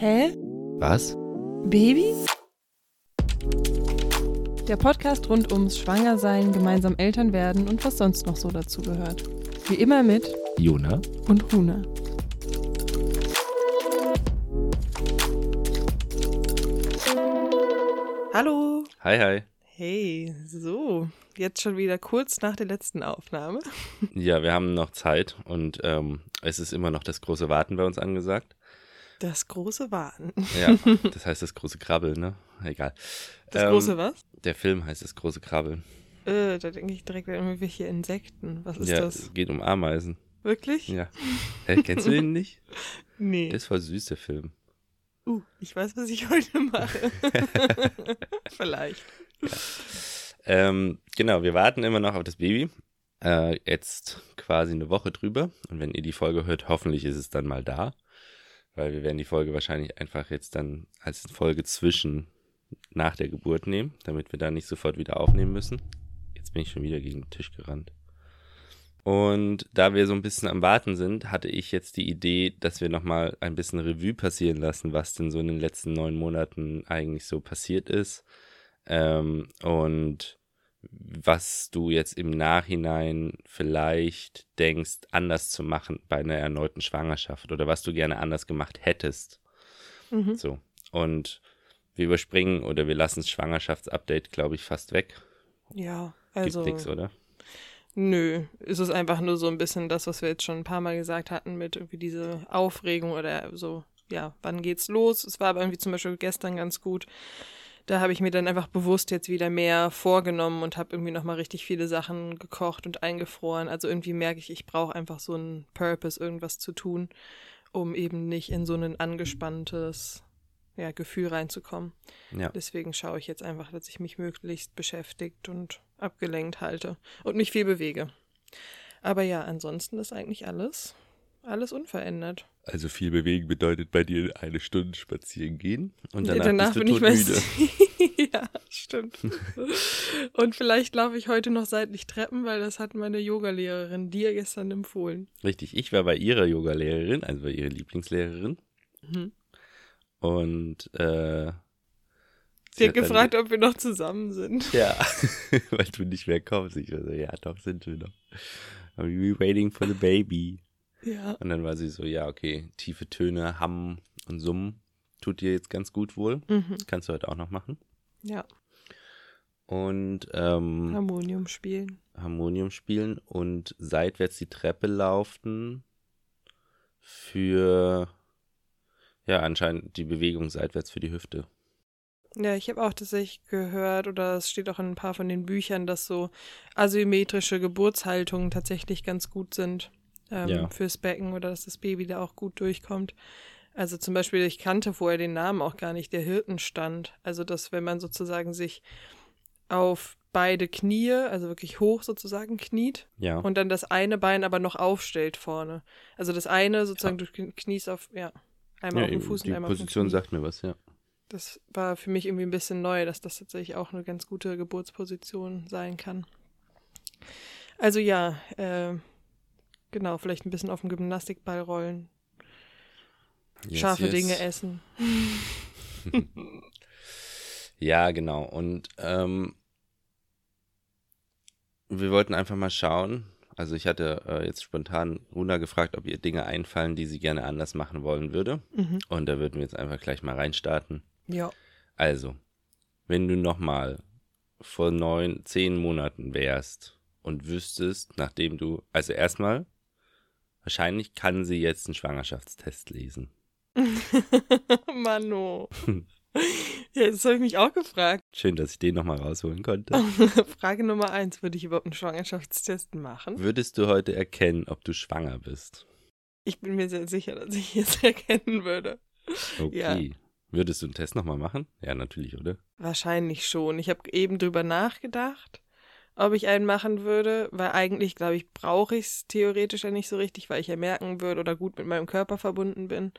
Hä? Was? Baby? Der Podcast rund ums Schwangersein, gemeinsam Eltern werden und was sonst noch so dazu gehört. Wie immer mit Jona? und Huna. Hallo. Hi, hi. Hey, so. Jetzt schon wieder kurz nach der letzten Aufnahme. Ja, wir haben noch Zeit und ähm, es ist immer noch das große Warten bei uns angesagt. Das große Warten. Ja, das heißt das große Krabbeln, ne? Egal. Das Ähm, große was? Der Film heißt das große Krabbeln. Äh, da denke ich direkt an irgendwelche Insekten. Was ist ja, das? es geht um Ameisen. Wirklich? Ja. Hä, kennst du den nicht? Nee. Das war süß, der Film. Uh, ich weiß, was ich heute mache. Vielleicht. Ähm, genau, wir warten immer noch auf das Baby. Äh, jetzt quasi eine Woche drüber. Und wenn ihr die Folge hört, hoffentlich ist es dann mal da. Weil wir werden die Folge wahrscheinlich einfach jetzt dann als Folge zwischen nach der Geburt nehmen, damit wir da nicht sofort wieder aufnehmen müssen. Jetzt bin ich schon wieder gegen den Tisch gerannt. Und da wir so ein bisschen am Warten sind, hatte ich jetzt die Idee, dass wir nochmal ein bisschen Revue passieren lassen, was denn so in den letzten neun Monaten eigentlich so passiert ist. Ähm, und was du jetzt im Nachhinein vielleicht denkst, anders zu machen bei einer erneuten Schwangerschaft oder was du gerne anders gemacht hättest. Mhm. So. Und wir überspringen oder wir lassen das Schwangerschaftsupdate, glaube ich, fast weg. Ja, Gibt also. nichts, oder? Nö, es ist einfach nur so ein bisschen das, was wir jetzt schon ein paar Mal gesagt hatten, mit irgendwie diese Aufregung oder so, ja, wann geht's los? Es war aber irgendwie zum Beispiel gestern ganz gut. Da habe ich mir dann einfach bewusst jetzt wieder mehr vorgenommen und habe irgendwie nochmal richtig viele Sachen gekocht und eingefroren. Also irgendwie merke ich, ich brauche einfach so einen Purpose, irgendwas zu tun, um eben nicht in so ein angespanntes ja, Gefühl reinzukommen. Ja. Deswegen schaue ich jetzt einfach, dass ich mich möglichst beschäftigt und abgelenkt halte und mich viel bewege. Aber ja, ansonsten ist eigentlich alles, alles unverändert. Also viel bewegen bedeutet bei dir eine Stunde spazieren gehen und danach, Danach bist bin du ich todmüde. mehr. ja, stimmt. und vielleicht laufe ich heute noch seitlich Treppen, weil das hat meine Yogalehrerin dir gestern empfohlen. Richtig, ich war bei ihrer Yogalehrerin, also bei ihrer Lieblingslehrerin. Mhm. Und äh, Sie hat dann- gefragt, ob wir noch zusammen sind. Ja, weil du nicht mehr kommst. Ich war so, ja, doch, sind wir noch. Aber we waiting for the baby. Ja. Und dann war sie so, ja, okay, tiefe Töne, Hammen und Summen tut dir jetzt ganz gut wohl. Mhm. Kannst du heute auch noch machen. Ja, Und ähm, Harmonium spielen. Harmonium spielen und seitwärts die Treppe laufen für, ja, anscheinend die Bewegung seitwärts für die Hüfte. Ja, ich habe auch tatsächlich gehört, oder es steht auch in ein paar von den Büchern, dass so asymmetrische Geburtshaltungen tatsächlich ganz gut sind ähm, Ja. fürs Becken oder dass das Baby da auch gut durchkommt. Also zum Beispiel, ich kannte vorher den Namen auch gar nicht, der Hirtenstand. Also, dass wenn man sozusagen sich auf beide Knie, also wirklich hoch sozusagen kniet Ja. und dann das eine Bein aber noch aufstellt vorne. Also das eine sozusagen, du kniest auf, ja, einmal ja, auf dem eben, Fuß die und einmal auf dem Position Knie. sagt mir was, ja. Das war für mich irgendwie ein bisschen neu, dass das tatsächlich auch eine ganz gute Geburtsposition sein kann. Also ja, äh, genau, vielleicht ein bisschen auf dem Gymnastikball rollen, Yes, scharfe yes. Dinge essen. Ja, genau. Und ähm, wir wollten einfach mal schauen. Also ich hatte äh, jetzt spontan Runa gefragt, ob ihr Dinge einfallen, die sie gerne anders machen wollen würde. Mhm. Und da würden wir jetzt einfach gleich mal reinstarten. Ja. Also, wenn du nochmal vor neun, zehn Monaten wärst und wüsstest, nachdem du, also erstmal, wahrscheinlich kann sie jetzt einen Schwangerschaftstest lesen. Mano. ja, das habe ich mich auch gefragt. Schön, dass ich den nochmal rausholen konnte. Frage Nummer eins, würde ich überhaupt einen Schwangerschaftstest machen? Würdest du heute erkennen, ob du schwanger bist? Ich bin mir sehr sicher, dass ich es erkennen würde. Okay. Ja. Würdest du einen Test nochmal machen? Ja, natürlich, oder? Wahrscheinlich schon. Ich habe eben drüber nachgedacht, ob ich einen machen würde, weil eigentlich, glaube ich, brauche ich es theoretisch ja nicht so richtig, weil ich ja merken würde oder gut mit meinem Körper verbunden bin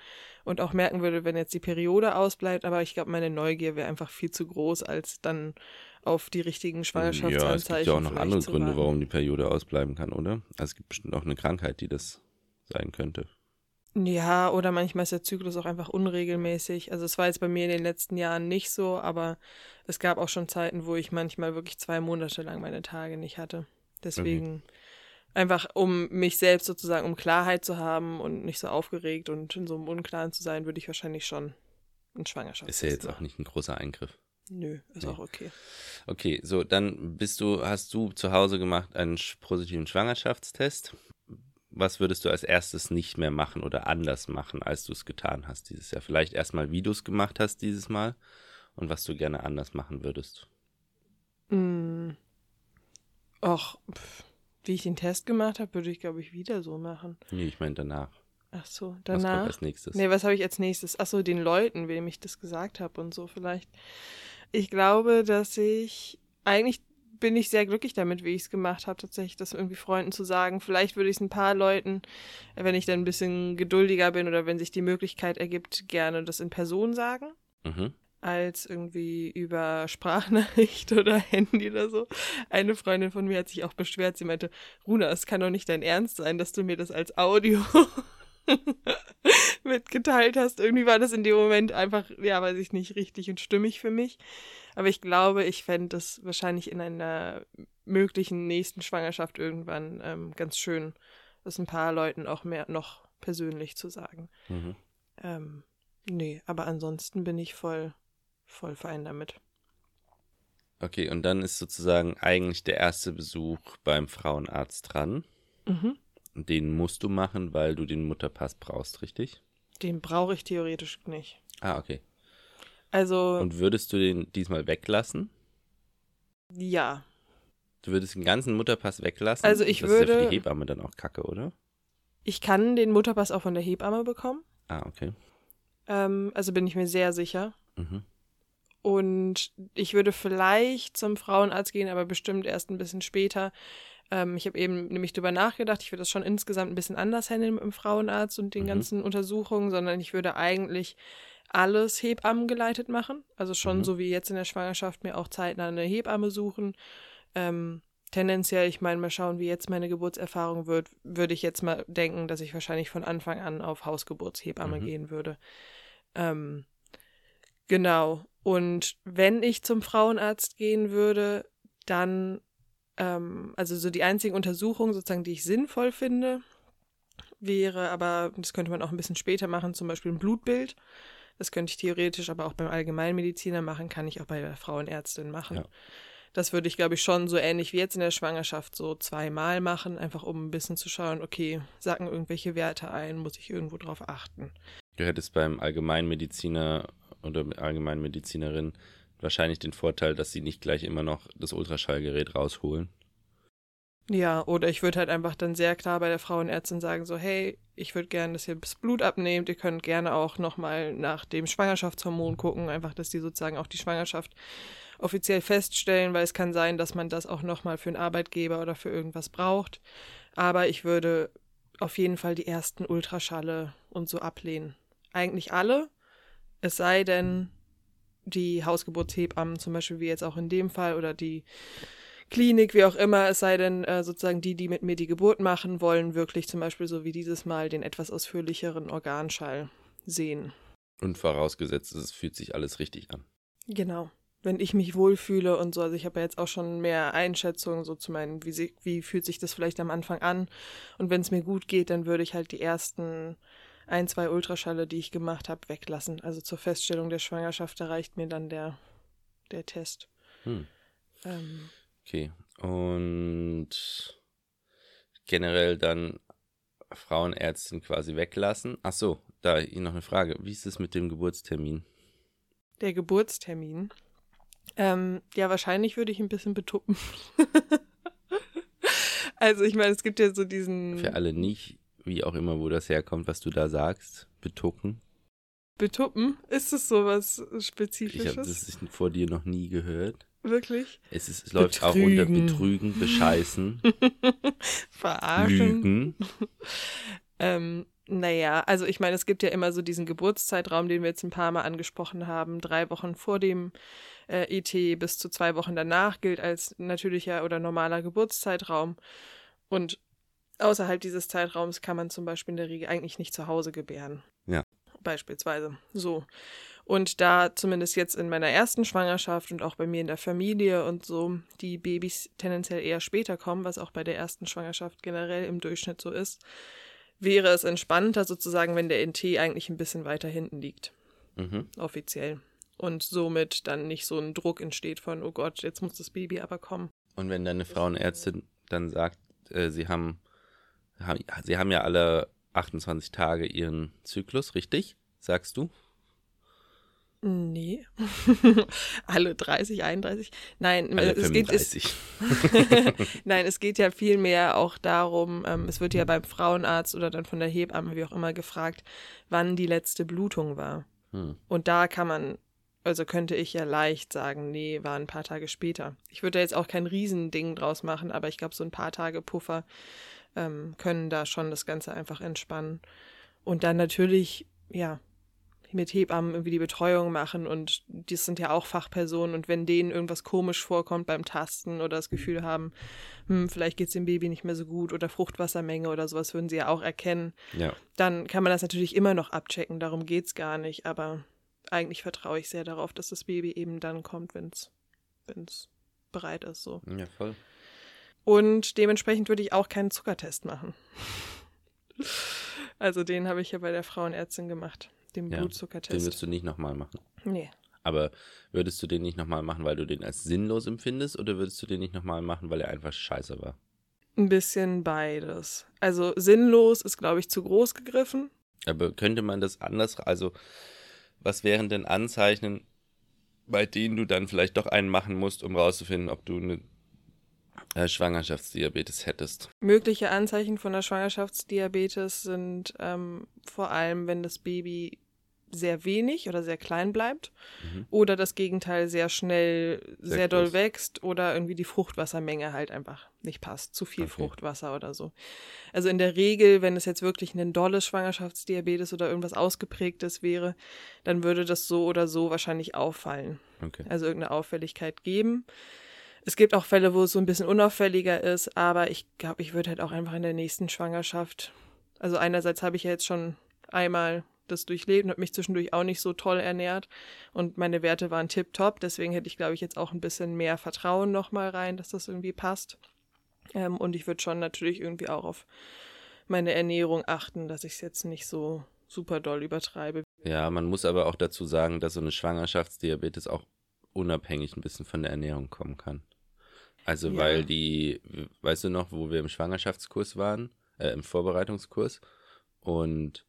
und auch merken würde, wenn jetzt die Periode ausbleibt. Aber ich glaube, meine Neugier wäre einfach viel zu groß, als dann auf die richtigen Ja, es Schwangerschaftsanzeichen gibt ja auch noch andere zu Gründe, warum die Periode ausbleiben kann, oder? Also es gibt bestimmt auch eine Krankheit, die das sein könnte. Ja, oder manchmal ist der Zyklus auch einfach unregelmäßig. Also es war jetzt bei mir in den letzten Jahren nicht so, aber es gab auch schon Zeiten, wo ich manchmal wirklich zwei Monate lang meine Tage nicht hatte. Deswegen okay. einfach, um mich selbst sozusagen, um Klarheit zu haben und nicht so aufgeregt und in so einem Unklaren zu sein, würde ich wahrscheinlich schon einen Schwangerschaft. Ist ja jetzt auch nicht ein großer Eingriff. Nö, ist nee. auch okay. Okay, so, dann bist du, hast du zu Hause gemacht einen positiven Schwangerschaftstest. Was würdest du als erstes nicht mehr machen oder anders machen, als du es getan hast dieses Jahr? Vielleicht erstmal, wie du es gemacht hast dieses Mal und was du gerne anders machen würdest. Mm. Och, pff, wie ich den Test gemacht habe, würde ich, glaube ich, wieder so machen. Nee, ich meine danach. Ach so, danach. Was kommt als nächstes? Nee, was habe ich als nächstes? Ach so, den Leuten, wem ich das gesagt habe und so vielleicht. Ich glaube, dass ich eigentlich bin ich sehr glücklich damit, wie ich es gemacht habe, tatsächlich das irgendwie Freunden zu sagen. Vielleicht würde ich es ein paar Leuten, wenn ich dann ein bisschen geduldiger bin oder wenn sich die Möglichkeit ergibt, gerne das in Person sagen. Mhm. Als irgendwie über Sprachnachricht oder Handy oder so. Eine Freundin von mir hat sich auch beschwert. Sie meinte, Runa, es kann doch nicht dein Ernst sein, dass du mir das als Audio mitgeteilt hast. Irgendwie war das in dem Moment einfach, ja, weiß ich nicht, richtig und stimmig für mich. Aber ich glaube, ich fände das wahrscheinlich in einer möglichen nächsten Schwangerschaft irgendwann ähm, ganz schön, das ein paar Leuten auch mehr noch persönlich zu sagen. Mhm. Ähm, nee, aber ansonsten bin ich voll, voll fein damit. Okay, und dann ist sozusagen eigentlich der erste Besuch beim Frauenarzt dran. Mhm. Den musst du machen, weil du den Mutterpass brauchst, richtig? Den brauche ich theoretisch nicht. Ah, okay. Also. Und würdest du den diesmal weglassen? Ja. Du würdest den ganzen Mutterpass weglassen? Also ich das würde. Das ist ja für die Hebamme dann auch kacke, oder? Ich kann den Mutterpass auch von der Hebamme bekommen. Ah, okay. Ähm, also bin ich mir sehr sicher. Mhm. Und ich würde vielleicht zum Frauenarzt gehen, aber bestimmt erst ein bisschen später, ähm, ich habe eben nämlich drüber nachgedacht, ich würde das schon insgesamt ein bisschen anders handeln mit dem Frauenarzt und den mhm. ganzen Untersuchungen, sondern ich würde eigentlich alles Hebammen geleitet machen. Also schon mhm. so wie jetzt in der Schwangerschaft mir auch zeitnah eine Hebamme suchen. Ähm, tendenziell, ich meine, mal schauen, wie jetzt meine Geburtserfahrung wird, würde ich jetzt mal denken, dass ich wahrscheinlich von Anfang an auf Hausgeburtshebamme mhm. gehen würde. Ähm, genau. Und wenn ich zum Frauenarzt gehen würde, dann ähm, also so die einzige Untersuchung sozusagen, die ich sinnvoll finde, wäre aber, das könnte man auch ein bisschen später machen, zum Beispiel ein Blutbild. Das könnte ich theoretisch aber auch beim Allgemeinmediziner machen, kann ich auch bei der Frauenärztin machen. Ja. Das würde ich, glaube ich, schon so ähnlich wie jetzt in der Schwangerschaft so zweimal machen, einfach um ein bisschen zu schauen, okay, sagen irgendwelche Werte ein, muss ich irgendwo drauf achten. Du hättest beim Allgemeinmediziner oder Allgemeinmedizinerin wahrscheinlich den Vorteil, dass sie nicht gleich immer noch das Ultraschallgerät rausholen. Ja, oder ich würde halt einfach dann sehr klar bei der Frauenärztin sagen, so, hey, ich würde gerne, dass ihr das Blut abnehmt. Ihr könnt gerne auch nochmal nach dem Schwangerschaftshormon gucken, einfach, dass die sozusagen auch die Schwangerschaft offiziell feststellen, weil es kann sein, dass man das auch nochmal für einen Arbeitgeber oder für irgendwas braucht. Aber ich würde auf jeden Fall die ersten Ultraschalle und so ablehnen. Eigentlich alle, es sei denn, die Hausgeburtshebammen, zum Beispiel wie jetzt auch in dem Fall, oder die Klinik, wie auch immer, es sei denn äh, sozusagen die, die mit mir die Geburt machen wollen, wirklich zum Beispiel so wie dieses Mal den etwas ausführlicheren Organschall sehen. Und vorausgesetzt, es fühlt sich alles richtig an. Genau. Wenn ich mich wohlfühle und so, also ich habe ja jetzt auch schon mehr Einschätzungen so zu meinen, wie, sie, wie fühlt sich das vielleicht am Anfang an. Und wenn es mir gut geht, dann würde ich halt die ersten ein, zwei Ultraschalle, die ich gemacht habe, weglassen. Also zur Feststellung der Schwangerschaft, da reicht mir dann der, der Test. Hm. Ähm, okay. Und generell dann Frauenärztin quasi weglassen. Ach so, da noch eine Frage. Wie ist es mit dem Geburtstermin? Der Geburtstermin? Ähm, ja, wahrscheinlich würde ich ein bisschen betuppen. also ich meine, es gibt ja so diesen. Für alle nicht wie auch immer, wo das herkommt, was du da sagst, betucken. Betuppen? Ist es sowas Spezifisches? Ich habe das vor dir noch nie gehört. Wirklich? Es, ist, es läuft auch unter Betrügen, Bescheißen, Verarschen. Lügen. ähm, naja, also ich meine, es gibt ja immer so diesen Geburtszeitraum, den wir jetzt ein paar Mal angesprochen haben. Drei Wochen vor dem äh, ET bis zu zwei Wochen danach gilt als natürlicher oder normaler Geburtszeitraum. Und außerhalb dieses Zeitraums kann man zum Beispiel in der Regel eigentlich nicht zu Hause gebären. Ja. Beispielsweise. So. Und da zumindest jetzt in meiner ersten Schwangerschaft und auch bei mir in der Familie und so die Babys tendenziell eher später kommen, was auch bei der ersten Schwangerschaft generell im Durchschnitt so ist, wäre es entspannter sozusagen, wenn der NT eigentlich ein bisschen weiter hinten liegt. Mhm. Offiziell. Und somit dann nicht so ein Druck entsteht von, oh Gott, jetzt muss das Baby aber kommen. Und wenn deine Frauenärztin dann sagt, äh, sie haben, haben, sie haben ja alle 28 Tage ihren Zyklus, richtig? Sagst du? Nee. Alle 30, 31. Nein, Alle es geht, es, 35. Nein, es geht ja vielmehr auch darum, ähm, es wird ja beim Frauenarzt oder dann von der Hebamme, wie auch immer, gefragt, wann die letzte Blutung war. Hm. Und da kann man, also könnte ich ja leicht sagen, nee, war ein paar Tage später. Ich würde da jetzt auch kein Riesending draus machen, aber ich glaube, so ein paar Tage Puffer ähm, können da schon das Ganze einfach entspannen. Und dann natürlich, ja, mit Hebammen irgendwie die Betreuung machen und die sind ja auch Fachpersonen und wenn denen irgendwas komisch vorkommt beim Tasten oder das Gefühl haben, hm, vielleicht geht es dem Baby nicht mehr so gut oder Fruchtwassermenge oder sowas würden sie ja auch erkennen, Ja. dann kann man das natürlich immer noch abchecken, darum geht's gar nicht, aber eigentlich vertraue ich sehr darauf, dass das Baby eben dann kommt, wenn's wenn's bereit ist so. ja, voll. Und dementsprechend würde ich auch keinen Zuckertest machen. Also den habe ich ja bei der Frauenärztin gemacht, den Ja, Den Blutzuckertest. wirst du nicht nochmal machen. nee. Aber würdest du den nicht nochmal machen, weil du den als sinnlos empfindest oder würdest du den nicht nochmal machen, weil er einfach scheiße war? Ein bisschen beides. Also sinnlos ist, glaube ich, zu groß gegriffen. Aber könnte man das anders, also was wären denn Anzeichen, bei denen du dann vielleicht doch einen machen musst, um rauszufinden, ob du eine äh, Schwangerschaftsdiabetes hättest? Mögliche Anzeichen von der Schwangerschaftsdiabetes sind ähm, vor allem, wenn das Baby sehr wenig oder sehr klein bleibt Mhm. oder das Gegenteil sehr schnell sehr, Sehr doll wächst oder irgendwie die Fruchtwassermenge halt einfach nicht passt, zu viel Okay. Fruchtwasser oder so. Also in der Regel, wenn es jetzt wirklich ein dolles Schwangerschaftsdiabetes oder irgendwas ausgeprägtes wäre, dann würde das so oder so wahrscheinlich auffallen. Okay. also irgendeine Auffälligkeit geben. Es gibt auch Fälle, wo es so ein bisschen unauffälliger ist, aber ich glaube, ich würde halt auch einfach in der nächsten Schwangerschaft. Also einerseits habe ich ja jetzt schon einmal das durchlebt und habe mich zwischendurch auch nicht so toll ernährt und meine Werte waren tipptopp, deswegen hätte ich, glaube ich, jetzt auch ein bisschen mehr Vertrauen nochmal rein, dass das irgendwie passt. Ähm, und ich würde schon natürlich irgendwie auch auf meine Ernährung achten, dass ich es jetzt nicht so super doll übertreibe. Ja, man muss aber auch dazu sagen, dass so eine Schwangerschaftsdiabetes auch unabhängig ein bisschen von der Ernährung kommen kann. Also Ja. weil die, weißt du noch, wo wir im Schwangerschaftskurs waren, äh, im Vorbereitungskurs und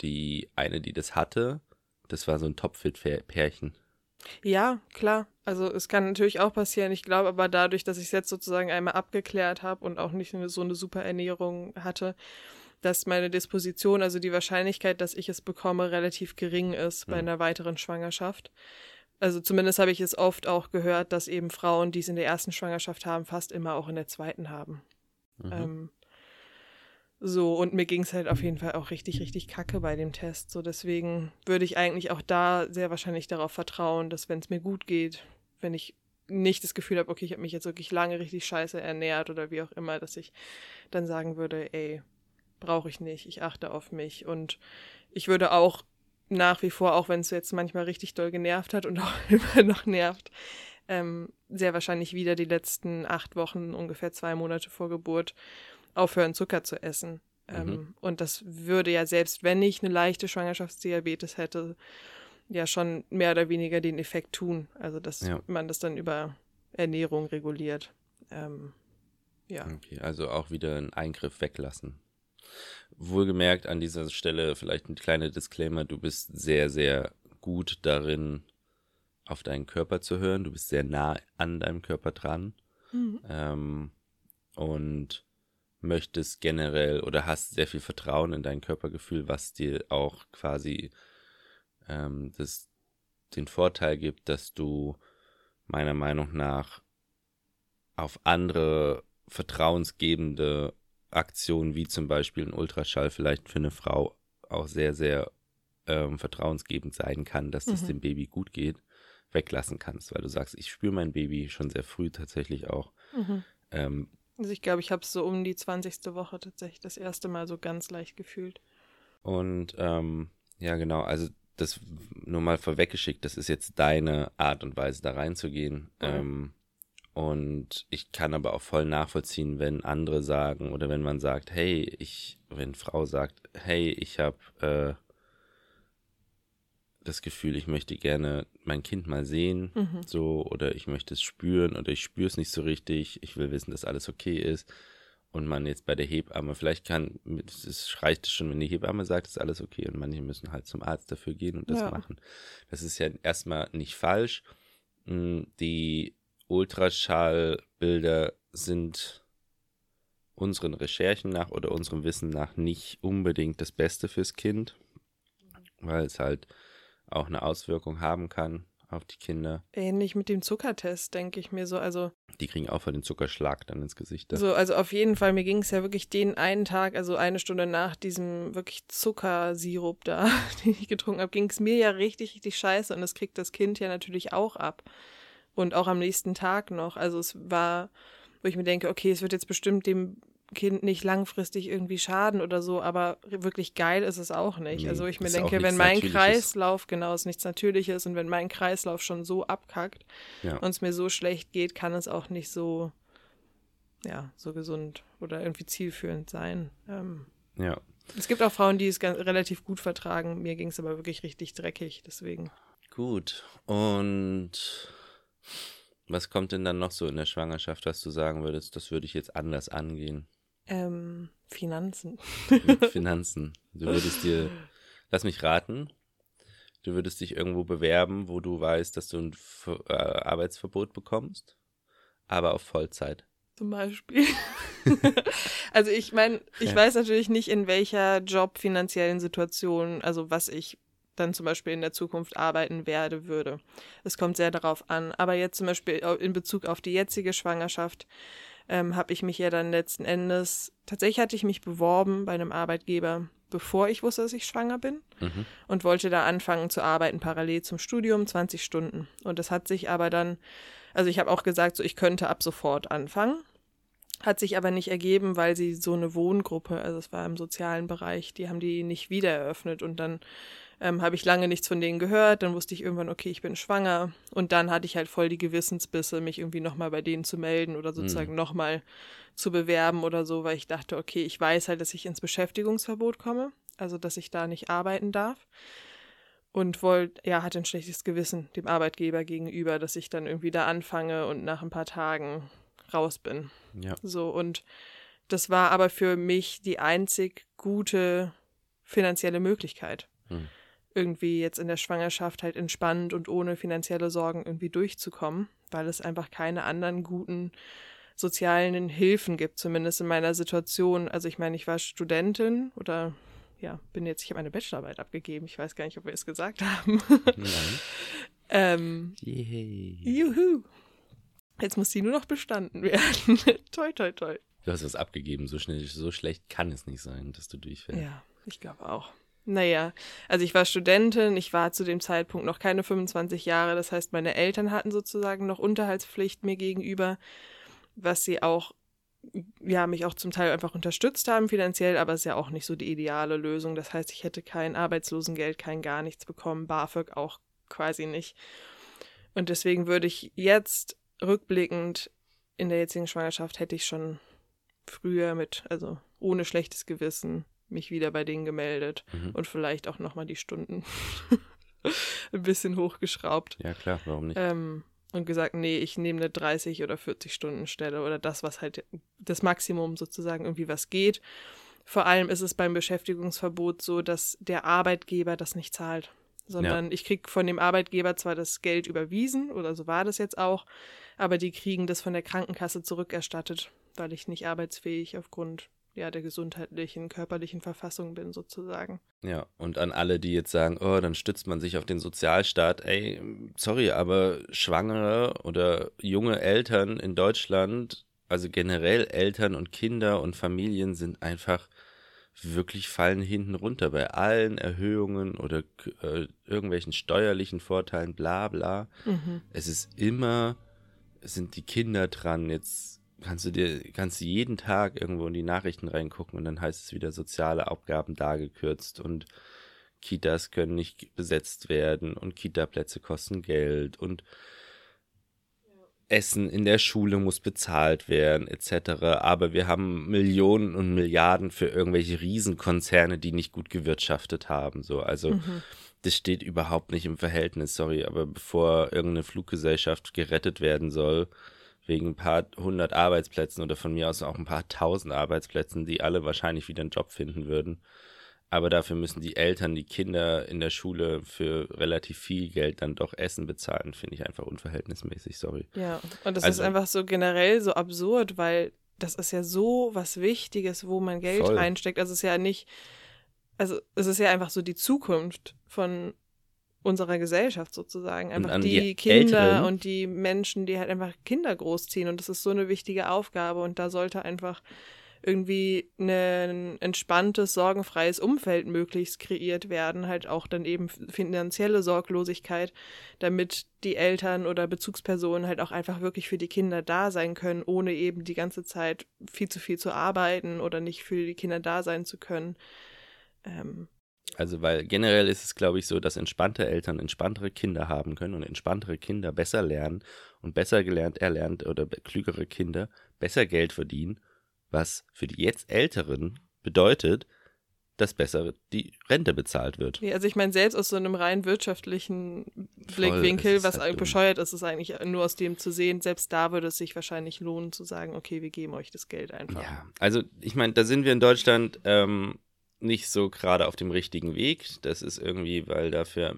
die eine, die das hatte, das war so ein Topfit-Pärchen. Ja, klar. Also es kann natürlich auch passieren. Ich glaube aber dadurch, dass ich es jetzt sozusagen einmal abgeklärt habe und auch nicht eine, so eine super Ernährung hatte, dass meine Disposition, also die Wahrscheinlichkeit, dass ich es bekomme, relativ gering ist bei Hm. einer weiteren Schwangerschaft. Also zumindest habe ich es oft auch gehört, dass eben Frauen, die es in der ersten Schwangerschaft haben, fast immer auch in der zweiten haben. Mhm. Ähm, so, und mir ging es halt auf jeden Fall auch richtig, richtig kacke bei dem Test. So, deswegen würde ich eigentlich auch da sehr wahrscheinlich darauf vertrauen, dass wenn es mir gut geht, wenn ich nicht das Gefühl habe, okay, ich habe mich jetzt wirklich lange richtig scheiße ernährt oder wie auch immer, dass ich dann sagen würde, ey, brauche ich nicht, ich achte auf mich. Und ich würde auch nach wie vor, auch wenn es jetzt manchmal richtig doll genervt hat und auch immer noch nervt, ähm, sehr wahrscheinlich wieder die letzten acht Wochen, ungefähr zwei Monate vor Geburt, aufhören, Zucker zu essen. Ähm, Mhm. und das würde ja selbst, wenn ich eine leichte Schwangerschaftsdiabetes hätte, ja schon mehr oder weniger den Effekt tun. Also, dass Ja. man das dann über Ernährung reguliert. Ähm, ja. Okay, also auch wieder einen Eingriff weglassen. Wohlgemerkt an dieser Stelle vielleicht ein kleiner Disclaimer, du bist sehr, sehr gut darin, auf deinen Körper zu hören. Du bist sehr nah an deinem Körper dran Mhm. ähm, und möchtest generell oder hast sehr viel Vertrauen in dein Körpergefühl, was dir auch quasi ähm, das, den Vorteil gibt, dass du meiner Meinung nach auf andere vertrauensgebende Aktionen, wie zum Beispiel ein Ultraschall, vielleicht für eine Frau auch sehr, sehr ähm, vertrauensgebend sein kann, dass es Mhm. dem Baby gut geht, weglassen kannst, weil du sagst, ich spüre mein Baby schon sehr früh tatsächlich auch. Mhm. Ähm, Also ich glaube, ich habe es so um die 20. Woche tatsächlich das erste Mal so ganz leicht gefühlt. Und ähm, ja, genau, also das nur mal vorweggeschickt, das ist jetzt deine Art und Weise, da reinzugehen. Mhm. Ähm, und ich kann aber auch voll nachvollziehen, wenn andere sagen oder wenn man sagt, hey, ich, wenn Frau sagt, hey, ich habe äh, das Gefühl, ich möchte gerne mein Kind mal sehen, mhm. so, oder ich möchte es spüren oder ich spüre es nicht so richtig, ich will wissen, dass alles okay ist. Und man jetzt bei der Hebamme, vielleicht kann, es reicht schon, wenn die Hebamme sagt, ist alles okay und manche müssen halt zum Arzt dafür gehen und das ja. machen. Das ist ja erstmal nicht falsch. Hm, die Ultraschallbilder sind unseren Recherchen nach oder unserem Wissen nach nicht unbedingt das Beste fürs Kind, weil es halt auch eine Auswirkung haben kann auf die Kinder. Ähnlich mit dem Zuckertest, denke ich mir so. Also die kriegen auch für den Zuckerschlag dann ins Gesicht. So, also auf jeden Fall, mir ging es ja wirklich den einen Tag, also eine Stunde nach diesem wirklich Zuckersirup da, den ich getrunken habe, ging es mir ja richtig, richtig scheiße und das kriegt das Kind ja natürlich auch ab und auch am nächsten Tag noch. Also es war, wo ich mir denke, okay, es wird jetzt bestimmt dem Kind nicht langfristig irgendwie schaden oder so, aber wirklich geil ist es auch nicht. Nee, also ich mir denke, wenn mein Kreislauf, genau, ist nichts Natürliches und wenn mein Kreislauf schon so abkackt ja. und es mir so schlecht geht, kann es auch nicht so, ja, so gesund oder irgendwie zielführend sein. Ähm, ja. Es gibt auch Frauen, die es ganz, relativ gut vertragen. Mir ging es aber wirklich richtig dreckig, deswegen. Gut. Und was kommt denn dann noch so in der Schwangerschaft, was du sagen würdest, das würde ich jetzt anders angehen? Ähm, Finanzen. Finanzen. Du würdest dir, lass mich raten, du würdest dich irgendwo bewerben, wo du weißt, dass du ein äh, Arbeitsverbot bekommst, aber auf Vollzeit. Zum Beispiel. also ich meine, ich ja. weiß natürlich nicht, in welcher jobfinanziellen Situation, also was ich dann zum Beispiel in der Zukunft arbeiten werde, würde. Es kommt sehr darauf an. Aber jetzt zum Beispiel in Bezug auf die jetzige Schwangerschaft ähm, habe ich mich ja dann letzten Endes, tatsächlich hatte ich mich beworben bei einem Arbeitgeber, bevor ich wusste, dass ich schwanger bin mhm. und wollte da anfangen zu arbeiten, parallel zum Studium, 20 Stunden. Und das hat sich aber dann, also ich habe auch gesagt, so ich könnte ab sofort anfangen. Hat sich aber nicht ergeben, weil sie so eine Wohngruppe, also es war im sozialen Bereich, die haben die nicht wieder eröffnet und dann ähm, habe ich lange nichts von denen gehört. Dann wusste ich irgendwann, okay, ich bin schwanger. Und dann hatte ich halt voll die Gewissensbisse, mich irgendwie nochmal bei denen zu melden oder sozusagen mhm. nochmal zu bewerben oder so, weil ich dachte, okay, ich weiß halt, dass ich ins Beschäftigungsverbot komme, also dass ich da nicht arbeiten darf. Und wollte, ja, hatte ein schlechtes Gewissen dem Arbeitgeber gegenüber, dass ich dann irgendwie da anfange und nach ein paar Tagen raus bin. Ja. So, und das war aber für mich die einzig gute finanzielle Möglichkeit. Hm irgendwie jetzt in der Schwangerschaft halt entspannt und ohne finanzielle Sorgen irgendwie durchzukommen, weil es einfach keine anderen guten sozialen Hilfen gibt, zumindest in meiner Situation. Also ich meine, ich war Studentin oder ja, bin jetzt, ich habe meine Bachelorarbeit abgegeben. Ich weiß gar nicht, ob wir es gesagt haben. Nein. ähm, Juhu. Jetzt muss sie nur noch bestanden werden. toi, toi, toi. Du hast was abgegeben, so schnell, so schlecht kann es nicht sein, dass du durchfällst. Ja, ich glaube auch. Naja, also ich war Studentin, ich war zu dem Zeitpunkt noch keine 25 Jahre, das heißt, meine Eltern hatten sozusagen noch Unterhaltspflicht mir gegenüber, was sie auch, ja, mich auch zum Teil einfach unterstützt haben finanziell, aber es ist ja auch nicht so die ideale Lösung. Das heißt, ich hätte kein Arbeitslosengeld, kein gar nichts bekommen, BAföG auch quasi nicht. Und deswegen würde ich jetzt rückblickend in der jetzigen Schwangerschaft hätte ich schon früher mit, also ohne schlechtes Gewissen mich wieder bei denen gemeldet mhm. und vielleicht auch nochmal die Stunden ein bisschen hochgeschraubt. Ja, klar, warum nicht? Ähm, und gesagt, nee, ich nehme eine 30 oder 40 Stunden Stelle oder das, was halt das Maximum sozusagen irgendwie was geht. Vor allem ist es beim Beschäftigungsverbot so, dass der Arbeitgeber das nicht zahlt, sondern ja. ich kriege von dem Arbeitgeber zwar das Geld überwiesen oder so war das jetzt auch, aber die kriegen das von der Krankenkasse zurückerstattet, weil ich nicht arbeitsfähig aufgrund ja, der gesundheitlichen, körperlichen Verfassung bin, sozusagen. Ja, und an alle, die jetzt sagen, oh, dann stützt man sich auf den Sozialstaat, ey, sorry, aber Schwangere oder junge Eltern in Deutschland, also generell Eltern und Kinder und Familien sind einfach wirklich fallen hinten runter bei allen Erhöhungen oder äh, irgendwelchen steuerlichen Vorteilen, bla bla. Mhm. Es ist immer, es sind die Kinder dran, jetzt kannst du dir, kannst du jeden Tag irgendwo in die Nachrichten reingucken und dann heißt es wieder soziale Abgaben da gekürzt und Kitas können nicht besetzt werden und Kitaplätze kosten Geld und Essen in der Schule muss bezahlt werden, etc. Aber wir haben Millionen und Milliarden für irgendwelche Riesenkonzerne, die nicht gut gewirtschaftet haben. So, also mhm. das steht überhaupt nicht im Verhältnis, sorry, aber bevor irgendeine Fluggesellschaft gerettet werden soll, wegen ein paar hundert Arbeitsplätzen oder von mir aus auch ein paar tausend Arbeitsplätzen, die alle wahrscheinlich wieder einen Job finden würden, aber dafür müssen die Eltern die Kinder in der Schule für relativ viel Geld dann doch Essen bezahlen, finde ich einfach unverhältnismäßig, sorry. Ja, und das also, ist einfach so generell so absurd, weil das ist ja so was Wichtiges, wo man Geld voll. reinsteckt. Also es ist ja nicht, also es ist ja einfach so die Zukunft von unserer Gesellschaft sozusagen. Einfach die, die, Kinder Älteren. und die Menschen, die halt einfach Kinder großziehen. Und das ist so eine wichtige Aufgabe. Und da sollte einfach irgendwie ein entspanntes, sorgenfreies Umfeld möglichst kreiert werden, halt auch dann eben finanzielle Sorglosigkeit, damit die Eltern oder Bezugspersonen halt auch einfach wirklich für die Kinder da sein können, ohne eben die ganze Zeit viel zu viel zu arbeiten oder nicht für die Kinder da sein zu können. Ähm, also, weil generell ist es, glaube ich, so, dass entspannte Eltern entspanntere Kinder haben können und entspanntere Kinder besser lernen und besser gelernt erlernt oder klügere Kinder besser Geld verdienen was für die jetzt Älteren bedeutet, dass besser die Rente bezahlt wird. Ja, also ich meine, selbst aus so einem rein wirtschaftlichen Blickwinkel, Voll, was halt bescheuert ist, ist eigentlich nur aus dem zu sehen, selbst da würde es sich wahrscheinlich lohnen zu sagen, okay, wir geben euch das Geld einfach. Ja, also ich meine, da sind wir in Deutschland ähm, nicht so gerade auf dem richtigen Weg. Das ist irgendwie, weil dafür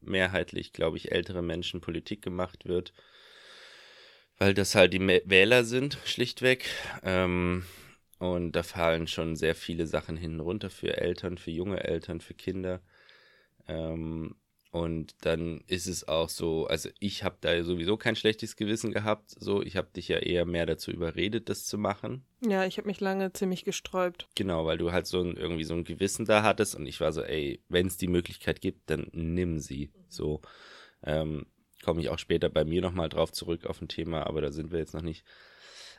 mehrheitlich, glaube ich, ältere Menschen Politik gemacht wird weil das halt die Wähler sind, schlichtweg. Ähm, und da fallen schon sehr viele Sachen hinten runter für Eltern, für junge Eltern, für Kinder. Ähm, und dann ist es auch so, also ich habe da sowieso kein schlechtes Gewissen gehabt. So, ich habe dich ja eher mehr dazu überredet, das zu machen. Ja, ich habe mich lange ziemlich gesträubt. Genau, weil du halt so ein, irgendwie so ein Gewissen da hattest und ich war so, ey, wenn es die Möglichkeit gibt, dann nimm sie. So. Ähm, komme ich auch später bei mir nochmal drauf zurück auf ein Thema, aber da sind wir jetzt noch nicht.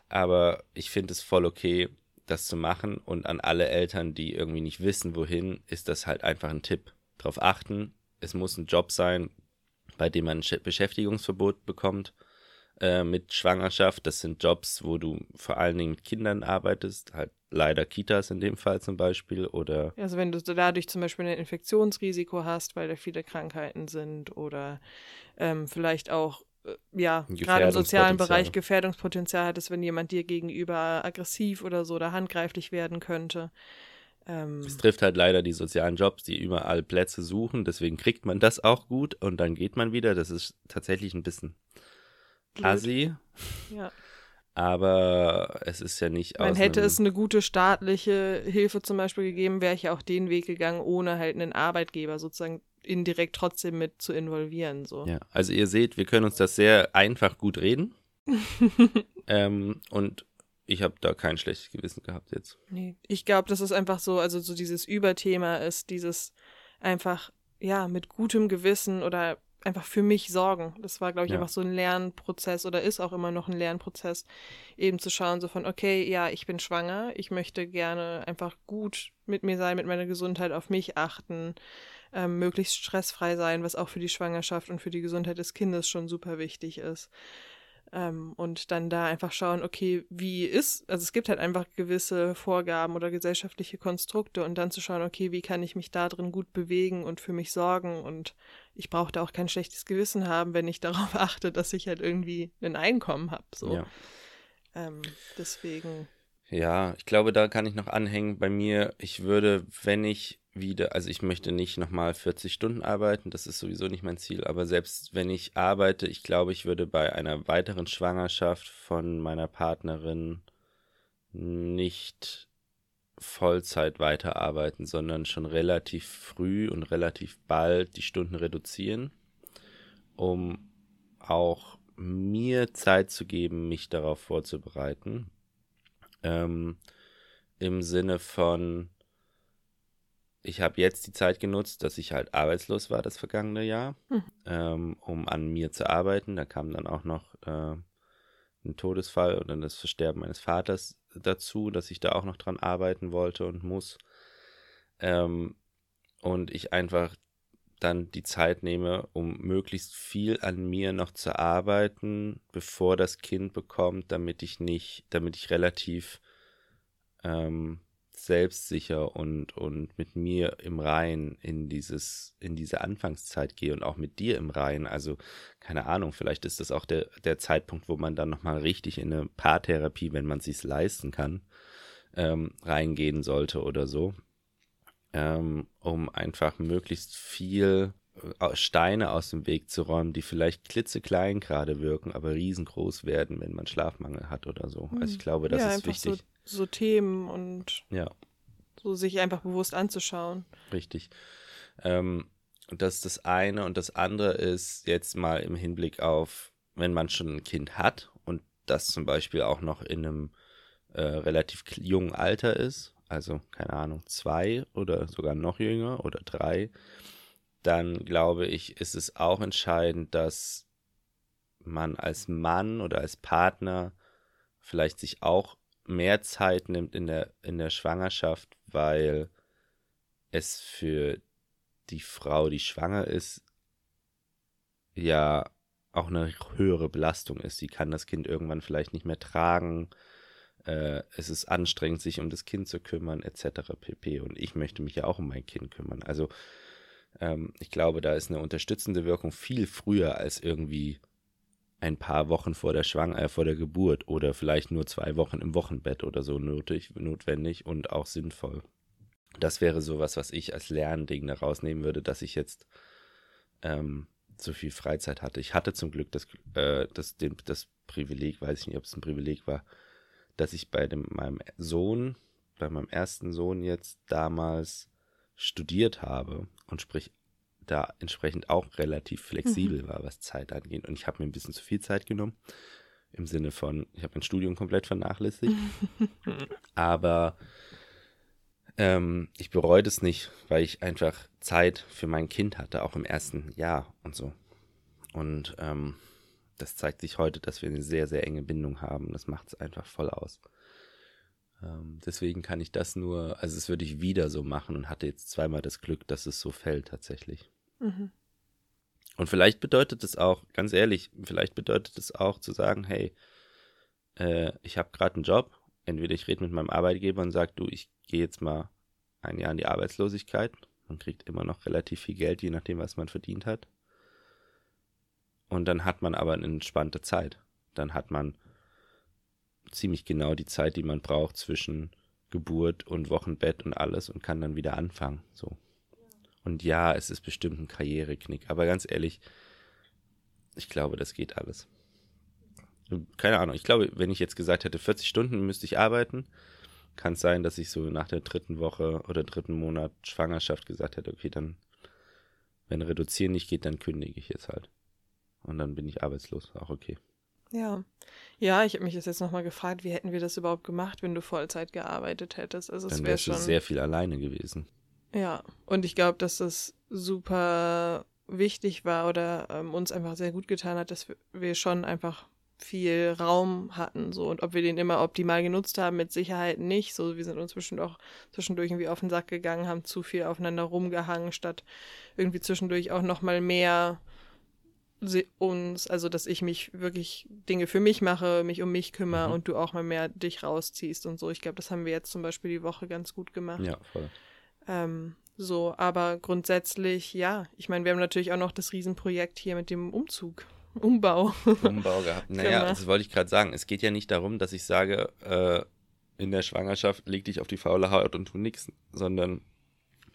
Aber ich finde es voll okay, das zu machen. Und an alle Eltern, die irgendwie nicht wissen, wohin, ist das halt einfach ein Tipp. Darauf achten, es muss ein Job sein, bei dem man ein Beschäftigungsverbot bekommt äh, mit Schwangerschaft. Das sind Jobs, wo du vor allen Dingen mit Kindern arbeitest, halt leider Kitas in dem Fall zum Beispiel oder. Also wenn du dadurch zum Beispiel ein Infektionsrisiko hast, weil da viele Krankheiten sind oder ähm, vielleicht auch äh, ja, gerade im sozialen Bereich Gefährdungspotenzial hattest, wenn jemand dir gegenüber aggressiv oder so oder handgreiflich werden könnte. Ähm, es trifft halt leider die sozialen Jobs, die überall Plätze suchen, deswegen kriegt man das auch gut und dann geht man wieder. Das ist tatsächlich ein bisschen assi. Ja. Aber es ist ja nicht Man hätte es eine gute staatliche Hilfe zum Beispiel gegeben, wäre ich ja auch den Weg gegangen, ohne halt einen Arbeitgeber sozusagen indirekt trotzdem mit zu involvieren. So. Ja, also ihr seht, wir können uns das sehr einfach gut reden. ähm, und ich habe da kein schlechtes Gewissen gehabt jetzt. Nee, ich glaube, dass es einfach so, also so dieses Überthema ist, dieses einfach, ja, mit gutem Gewissen oder einfach für mich sorgen. Das war, glaube ich, ja. einfach so ein Lernprozess oder ist auch immer noch ein Lernprozess, eben zu schauen, so von, okay, ja, ich bin schwanger, ich möchte gerne einfach gut mit mir sein, mit meiner Gesundheit auf mich achten, ähm, möglichst stressfrei sein, was auch für die Schwangerschaft und für die Gesundheit des Kindes schon super wichtig ist. Ähm, und dann da einfach schauen, okay, wie ist, also es gibt halt einfach gewisse Vorgaben oder gesellschaftliche Konstrukte und dann zu schauen, okay, wie kann ich mich da drin gut bewegen und für mich sorgen und ich brauche da auch kein schlechtes Gewissen haben, wenn ich darauf achte, dass ich halt irgendwie ein Einkommen habe. So. Ja. Ähm, deswegen. Ja, ich glaube, da kann ich noch anhängen. Bei mir, ich würde, wenn ich wieder, also ich möchte nicht nochmal 40 Stunden arbeiten, das ist sowieso nicht mein Ziel, aber selbst wenn ich arbeite, ich glaube, ich würde bei einer weiteren Schwangerschaft von meiner Partnerin nicht Vollzeit weiterarbeiten, sondern schon relativ früh und relativ bald die Stunden reduzieren, um auch mir Zeit zu geben, mich darauf vorzubereiten. Ähm, Im Sinne von, ich habe jetzt die Zeit genutzt, dass ich halt arbeitslos war das vergangene Jahr, hm. ähm, um an mir zu arbeiten. Da kam dann auch noch äh, ein Todesfall oder das Versterben meines Vaters dazu, dass ich da auch noch dran arbeiten wollte und muss. Ähm, und ich einfach dann die Zeit nehme, um möglichst viel an mir noch zu arbeiten, bevor das Kind bekommt, damit ich nicht, damit ich relativ ähm, selbstsicher und, und mit mir im Rein in dieses, in diese Anfangszeit gehe und auch mit dir im Rein. Also, keine Ahnung, vielleicht ist das auch der, der Zeitpunkt, wo man dann nochmal richtig in eine Paartherapie, wenn man es sich leisten kann, ähm, reingehen sollte oder so. Ähm, um einfach möglichst viel äh, Steine aus dem Weg zu räumen, die vielleicht klitzeklein gerade wirken, aber riesengroß werden, wenn man Schlafmangel hat oder so. Also ich hm. glaube, das ja, ist wichtig. So, so, Themen und ja. so sich einfach bewusst anzuschauen. Richtig. Ähm, das ist das eine und das andere ist jetzt mal im Hinblick auf, wenn man schon ein Kind hat und das zum Beispiel auch noch in einem äh, relativ jungen Alter ist, also keine Ahnung, zwei oder sogar noch jünger oder drei, dann glaube ich, ist es auch entscheidend, dass man als Mann oder als Partner vielleicht sich auch mehr Zeit nimmt in der, in der Schwangerschaft, weil es für die Frau, die schwanger ist, ja auch eine höhere Belastung ist. Sie kann das Kind irgendwann vielleicht nicht mehr tragen. Äh, es ist anstrengend, sich um das Kind zu kümmern, etc. pp. Und ich möchte mich ja auch um mein Kind kümmern. Also ähm, ich glaube, da ist eine unterstützende Wirkung viel früher als irgendwie ein paar Wochen vor der Schwang äh, vor der Geburt oder vielleicht nur zwei Wochen im Wochenbett oder so nötig, notwendig und auch sinnvoll. Das wäre sowas, was ich als Lernding daraus nehmen würde, dass ich jetzt ähm, so viel Freizeit hatte. Ich hatte zum Glück das, äh, das, den, das Privileg, weiß ich nicht, ob es ein Privileg war, dass ich bei dem, meinem Sohn, bei meinem ersten Sohn jetzt damals studiert habe und sprich da entsprechend auch relativ flexibel mhm. war, was Zeit angeht. Und ich habe mir ein bisschen zu viel Zeit genommen. Im Sinne von, ich habe mein Studium komplett vernachlässigt. Aber ähm, ich bereue das nicht, weil ich einfach Zeit für mein Kind hatte, auch im ersten Jahr und so. Und ähm, das zeigt sich heute, dass wir eine sehr, sehr enge Bindung haben. Das macht es einfach voll aus. Ähm, deswegen kann ich das nur, also es würde ich wieder so machen und hatte jetzt zweimal das Glück, dass es so fällt tatsächlich. Mhm. Und vielleicht bedeutet es auch, ganz ehrlich, vielleicht bedeutet es auch zu sagen, hey, äh, ich habe gerade einen Job, entweder ich rede mit meinem Arbeitgeber und sage, du, ich gehe jetzt mal ein Jahr in die Arbeitslosigkeit. Man kriegt immer noch relativ viel Geld, je nachdem, was man verdient hat. Und dann hat man aber eine entspannte Zeit. Dann hat man ziemlich genau die Zeit, die man braucht zwischen Geburt und Wochenbett und alles und kann dann wieder anfangen. So. Und ja, es ist bestimmt ein Karriereknick, aber ganz ehrlich, ich glaube, das geht alles. Keine Ahnung, ich glaube, wenn ich jetzt gesagt hätte, 40 Stunden müsste ich arbeiten, kann es sein, dass ich so nach der dritten Woche oder dritten Monat Schwangerschaft gesagt hätte, okay, dann, wenn reduzieren nicht geht, dann kündige ich jetzt halt. Und dann bin ich arbeitslos, auch okay. Ja. Ja, ich habe mich jetzt nochmal gefragt, wie hätten wir das überhaupt gemacht, wenn du Vollzeit gearbeitet hättest? Also es wäre schon sehr viel alleine gewesen. Ja, und ich glaube, dass das super wichtig war oder ähm, uns einfach sehr gut getan hat, dass wir schon einfach viel Raum hatten so und ob wir den immer optimal genutzt haben, mit Sicherheit nicht. So, wir sind uns bestimmt auch zwischendurch irgendwie auf den Sack gegangen, haben zu viel aufeinander rumgehangen, statt irgendwie zwischendurch auch nochmal mehr uns, also dass ich mich wirklich Dinge für mich mache, mich um mich kümmere mhm. und du auch mal mehr dich rausziehst und so. Ich glaube, das haben wir jetzt zum Beispiel die Woche ganz gut gemacht. Ja, voll. Ähm, so, aber grundsätzlich, ja, ich meine, wir haben natürlich auch noch das Riesenprojekt hier mit dem Umzug. Umbau. Umbau gehabt. Naja, genau. das wollte ich gerade sagen. Es geht ja nicht darum, dass ich sage, äh, in der Schwangerschaft leg dich auf die faule Haut und tu nichts, sondern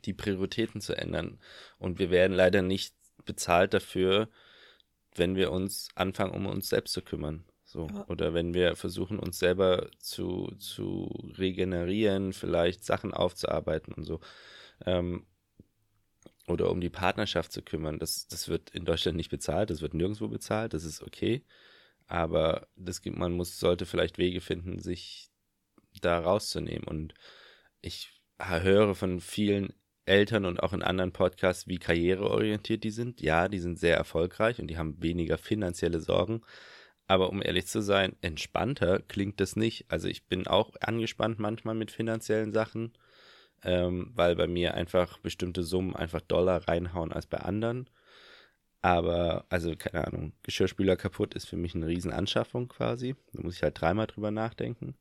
die Prioritäten zu ändern. Und wir werden leider nicht bezahlt dafür, wenn wir uns anfangen, um uns selbst zu kümmern. So. Ja. Oder wenn wir versuchen, uns selber zu, zu regenerieren, vielleicht Sachen aufzuarbeiten und so. Ähm, oder um die Partnerschaft zu kümmern. Das, das wird in Deutschland nicht bezahlt, das wird nirgendwo bezahlt, das ist okay. Aber das, man muss, sollte vielleicht Wege finden, sich da rauszunehmen. Und ich höre von vielen Eltern und auch in anderen Podcasts, wie karriereorientiert die sind. Ja, die sind sehr erfolgreich und die haben weniger finanzielle Sorgen. Aber um ehrlich zu sein, entspannter klingt das nicht. Also ich bin auch angespannt manchmal mit finanziellen Sachen, ähm, weil bei mir einfach bestimmte Summen einfach Dollar reinhauen als bei anderen. Aber, also keine Ahnung, Geschirrspüler kaputt ist für mich eine Riesenanschaffung quasi. Da muss ich halt dreimal drüber nachdenken.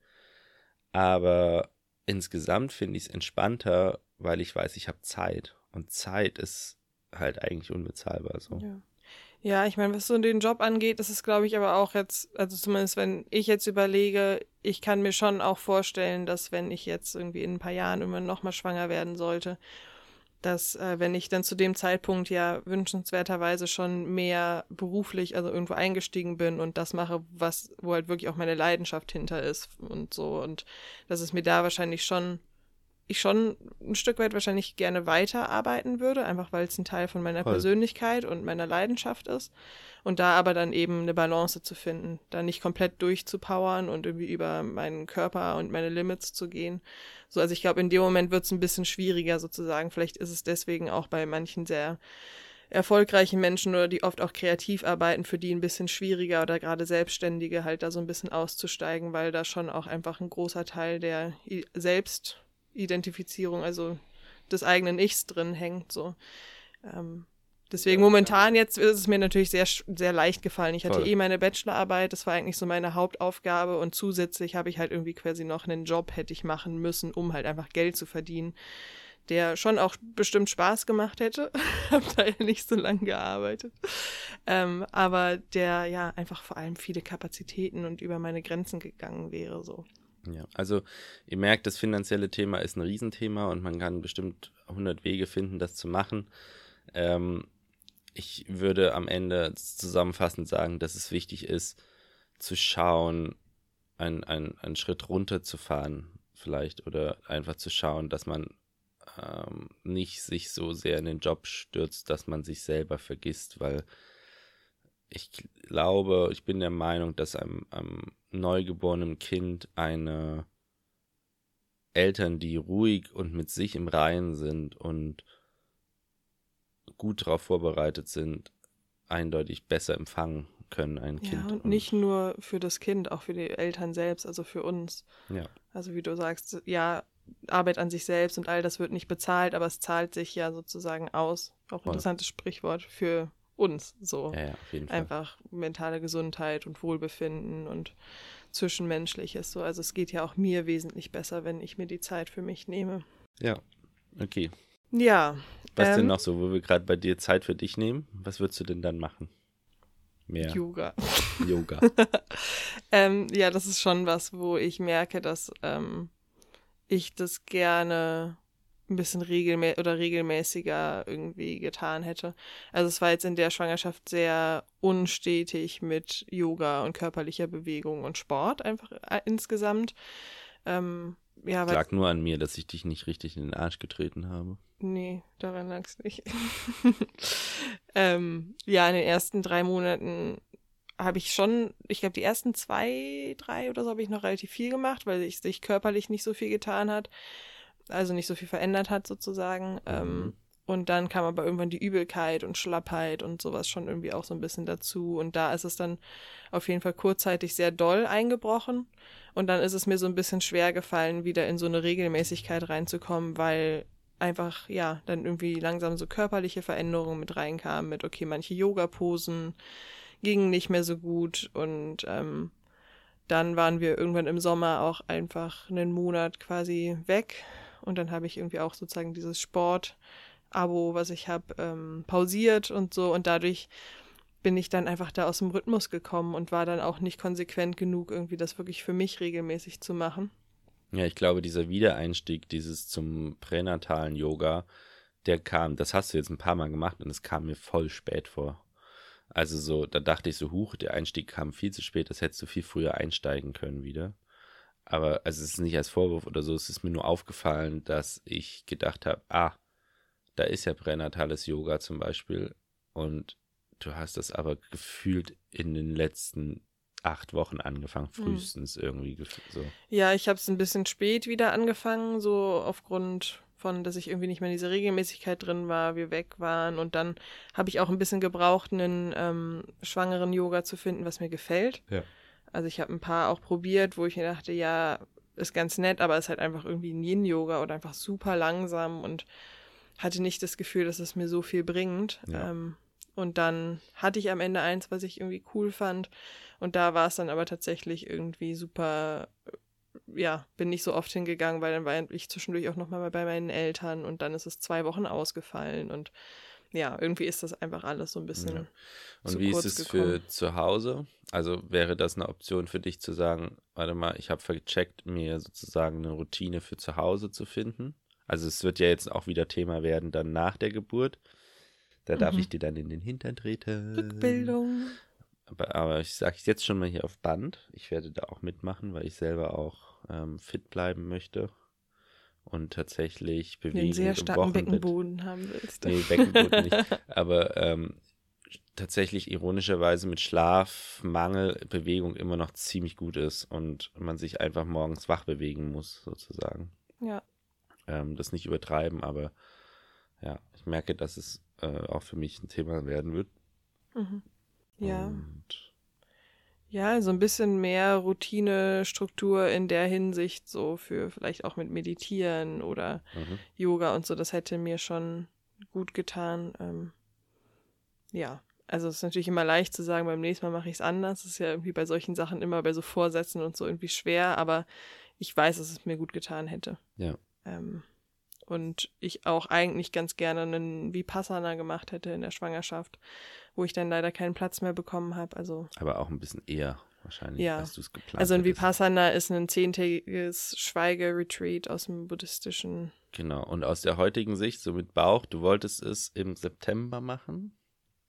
Aber insgesamt finde ich es entspannter, weil ich weiß, ich habe Zeit. Und Zeit ist halt eigentlich unbezahlbar so. Ja. Ja, ich meine, was so den Job angeht, ist es, glaube ich, aber auch jetzt, also zumindest wenn ich jetzt überlege, ich kann mir schon auch vorstellen, dass wenn ich jetzt irgendwie in ein paar Jahren immer nochmal schwanger werden sollte, dass äh, wenn ich dann zu dem Zeitpunkt ja wünschenswerterweise schon mehr beruflich, also irgendwo eingestiegen bin und das mache, was, wo halt wirklich auch meine Leidenschaft hinter ist und so. Und dass es mir da wahrscheinlich schon ich schon ein Stück weit wahrscheinlich gerne weiterarbeiten würde, einfach weil es ein Teil von meiner Voll. Persönlichkeit und meiner Leidenschaft ist. Und da aber dann eben eine Balance zu finden, da nicht komplett durchzupowern und irgendwie über meinen Körper und meine Limits zu gehen. So, also ich glaube, in dem Moment wird es ein bisschen schwieriger sozusagen. Vielleicht ist es deswegen auch bei manchen sehr erfolgreichen Menschen oder die oft auch kreativ arbeiten, für die ein bisschen schwieriger oder gerade Selbstständige halt da so ein bisschen auszusteigen, weil da schon auch einfach ein großer Teil der selbst Identifizierung, also des eigenen Ichs drin hängt. So. Ähm, deswegen momentan jetzt ist es mir natürlich sehr, sehr leicht gefallen. Ich hatte Voll. eh meine Bachelorarbeit, das war eigentlich so meine Hauptaufgabe und zusätzlich habe ich halt irgendwie quasi noch einen Job hätte ich machen müssen, um halt einfach Geld zu verdienen, der schon auch bestimmt Spaß gemacht hätte. habe da ja nicht so lange gearbeitet. Ähm, aber der ja einfach vor allem viele Kapazitäten und über meine Grenzen gegangen wäre so. Ja, also ihr merkt, das finanzielle Thema ist ein Riesenthema und man kann bestimmt 100 Wege finden, das zu machen. Ähm, ich würde am Ende zusammenfassend sagen, dass es wichtig ist, zu schauen, einen, einen, Schritt runterzufahren vielleicht oder einfach zu schauen, dass man ähm, nicht sich so sehr in den Job stürzt, dass man sich selber vergisst, weil ich glaube, ich bin der Meinung, dass einem, einem neugeborenem Kind eine Eltern, die ruhig und mit sich im Reinen sind und gut darauf vorbereitet sind, eindeutig besser empfangen können, ein ja, Kind. Und, und nicht nur für das Kind, auch für die Eltern selbst, also für uns. Ja. Also wie du sagst, ja, Arbeit an sich selbst und all das wird nicht bezahlt, aber es zahlt sich ja sozusagen aus. Auch ein interessantes Sprichwort für uns. So ja, ja, auf jeden Fall. einfach mentale Gesundheit und Wohlbefinden und Zwischenmenschliches. So, also es geht ja auch mir wesentlich besser, wenn ich mir die Zeit für mich nehme. Ja, okay. Ja. Was ähm, denn noch so, wo wir gerade bei dir Zeit für dich nehmen? Was würdest du denn dann machen? Mehr. Yoga. Yoga. ähm, ja, das ist schon was, wo ich merke, dass ähm, ich das gerne ein bisschen regelmä oder regelmäßiger irgendwie getan hätte. Also es war jetzt in der Schwangerschaft sehr unstetig mit Yoga und körperlicher Bewegung und Sport einfach äh, insgesamt. Ähm, ja, es lag nur an mir, dass ich dich nicht richtig in den Arsch getreten habe. Nee, daran lag es nicht. ähm, ja, in den ersten drei Monaten habe ich schon, ich glaube, die ersten zwei, drei oder so habe ich noch relativ viel gemacht, weil sich körperlich nicht so viel getan hat also nicht so viel verändert hat sozusagen. Mhm. Ähm, und dann kam aber irgendwann die Übelkeit und Schlappheit und sowas schon irgendwie auch so ein bisschen dazu. Und da ist es dann auf jeden Fall kurzzeitig sehr doll eingebrochen. Und dann ist es mir so ein bisschen schwer gefallen, wieder in so eine Regelmäßigkeit reinzukommen, weil einfach, ja, dann irgendwie langsam so körperliche Veränderungen mit reinkamen, mit, okay, manche Yoga-Posen gingen nicht mehr so gut und ähm, dann waren wir irgendwann im Sommer auch einfach einen Monat quasi weg und dann habe ich irgendwie auch sozusagen dieses Sport-Abo, was ich habe, ähm, pausiert und so. Und dadurch bin ich dann einfach da aus dem Rhythmus gekommen und war dann auch nicht konsequent genug, irgendwie das wirklich für mich regelmäßig zu machen. Ja, ich glaube, dieser Wiedereinstieg, dieses zum pränatalen Yoga, der kam, das hast du jetzt ein paar Mal gemacht und es kam mir voll spät vor. Also so, da dachte ich so, huch, der Einstieg kam viel zu spät, das hättest du viel früher einsteigen können wieder. Aber also es ist nicht als Vorwurf oder so, es ist mir nur aufgefallen, dass ich gedacht habe, ah, da ist ja pränatales Yoga zum Beispiel. Und du hast das aber gefühlt in den letzten acht Wochen angefangen, hm. frühestens mhm. irgendwie so. Ja, ich habe es ein bisschen spät wieder angefangen, so aufgrund von, dass ich irgendwie nicht mehr in dieser Regelmäßigkeit drin war, wir weg waren und dann habe ich auch ein bisschen gebraucht, einen ähm, schwangeren Yoga zu finden, was mir gefällt. Ja. Also ich habe ein paar auch probiert, wo ich mir dachte, ja, ist ganz nett, aber ist halt einfach irgendwie ein Yin-Yoga oder einfach super langsam und hatte nicht das Gefühl, dass es mir so viel bringt. Ja. Ähm, und dann hatte ich am Ende eins, was ich irgendwie cool fand. Und da war es dann aber tatsächlich irgendwie super, äh, ja, bin nicht so oft hingegangen, weil dann war ich zwischendurch auch nochmal bei meinen Eltern und dann ist es zwei Wochen ausgefallen und ja, irgendwie ist das einfach alles so ein bisschen. Ja. Und zu wie ist kurz es gekommen. für zu Hause? Also wäre das eine Option für dich zu sagen, warte mal, ich habe gecheckt, mir sozusagen eine Routine für zu Hause zu finden? Also es wird ja jetzt auch wieder Thema werden dann nach der Geburt. Da darf Mhm. ich dir dann in den Hintern treten. Rückbildung. Aber, aber ich sage es jetzt schon mal hier auf Band. Ich werde da auch mitmachen, weil ich selber auch ähm, fit bleiben möchte. Und tatsächlich Den Bewegung sehr starken. Beckenboden haben willst. Nee, Beckenboden nicht. Aber ähm, tatsächlich ironischerweise mit Schlafmangel Bewegung immer noch ziemlich gut ist und man sich einfach morgens wach bewegen muss, sozusagen. Ja. Ähm, das nicht übertreiben, aber ja, ich merke, dass es äh, auch für mich ein Thema werden wird. Mhm. Ja. Und Ja, so ein bisschen mehr Routine, Struktur in der Hinsicht, so für vielleicht auch mit Meditieren oder mhm. Yoga und so, das hätte mir schon gut getan. Ähm, ja, also es ist natürlich immer leicht zu sagen, beim nächsten Mal mache ich es anders. Das ist ja irgendwie bei solchen Sachen immer bei so Vorsätzen und so irgendwie schwer, aber ich weiß, dass es mir gut getan hätte. Ja. Ähm, und ich auch eigentlich ganz gerne einen Vipassana gemacht hätte in der Schwangerschaft, wo ich dann leider keinen Platz mehr bekommen habe. Also aber auch ein bisschen eher wahrscheinlich, Ja. als du es geplant Also ein. Vipassana ist ein zehntägiges Schweigeretreat aus dem buddhistischen. Genau. Und aus der heutigen Sicht, so mit Bauch, du wolltest es im September machen.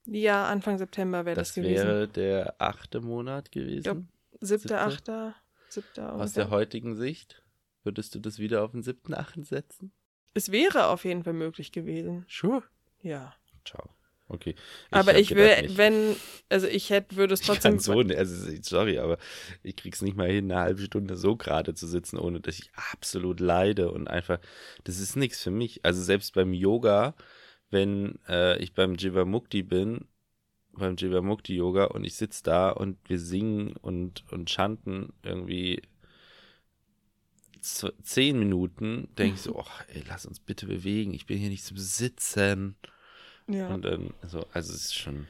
Ja, Anfang September wäre das, Das gewesen. wäre der achte Monat gewesen. Siebter, siebte? achter, siebter. Aus der heutigen Sicht, würdest du das wieder auf den siebten, achten setzen? Es wäre auf jeden Fall möglich gewesen. Sure. Ja. Ciao. Okay. aber ich will, wenn, also ich hätte, würde es Ich trotzdem. kann so, also sorry, aber ich krieg's nicht mal hin, eine halbe Stunde so gerade zu sitzen, ohne dass ich absolut leide und einfach, das ist nichts für mich. Also selbst beim Yoga, wenn äh, ich beim Jivamukti bin, beim Jivamukti Yoga und ich sitze da und wir singen und, und chanten irgendwie zehn Minuten, denke ich so, oh, ey, lass uns bitte bewegen, ich bin hier nicht zum Sitzen. Ja. Und dann, so, also es ist schon,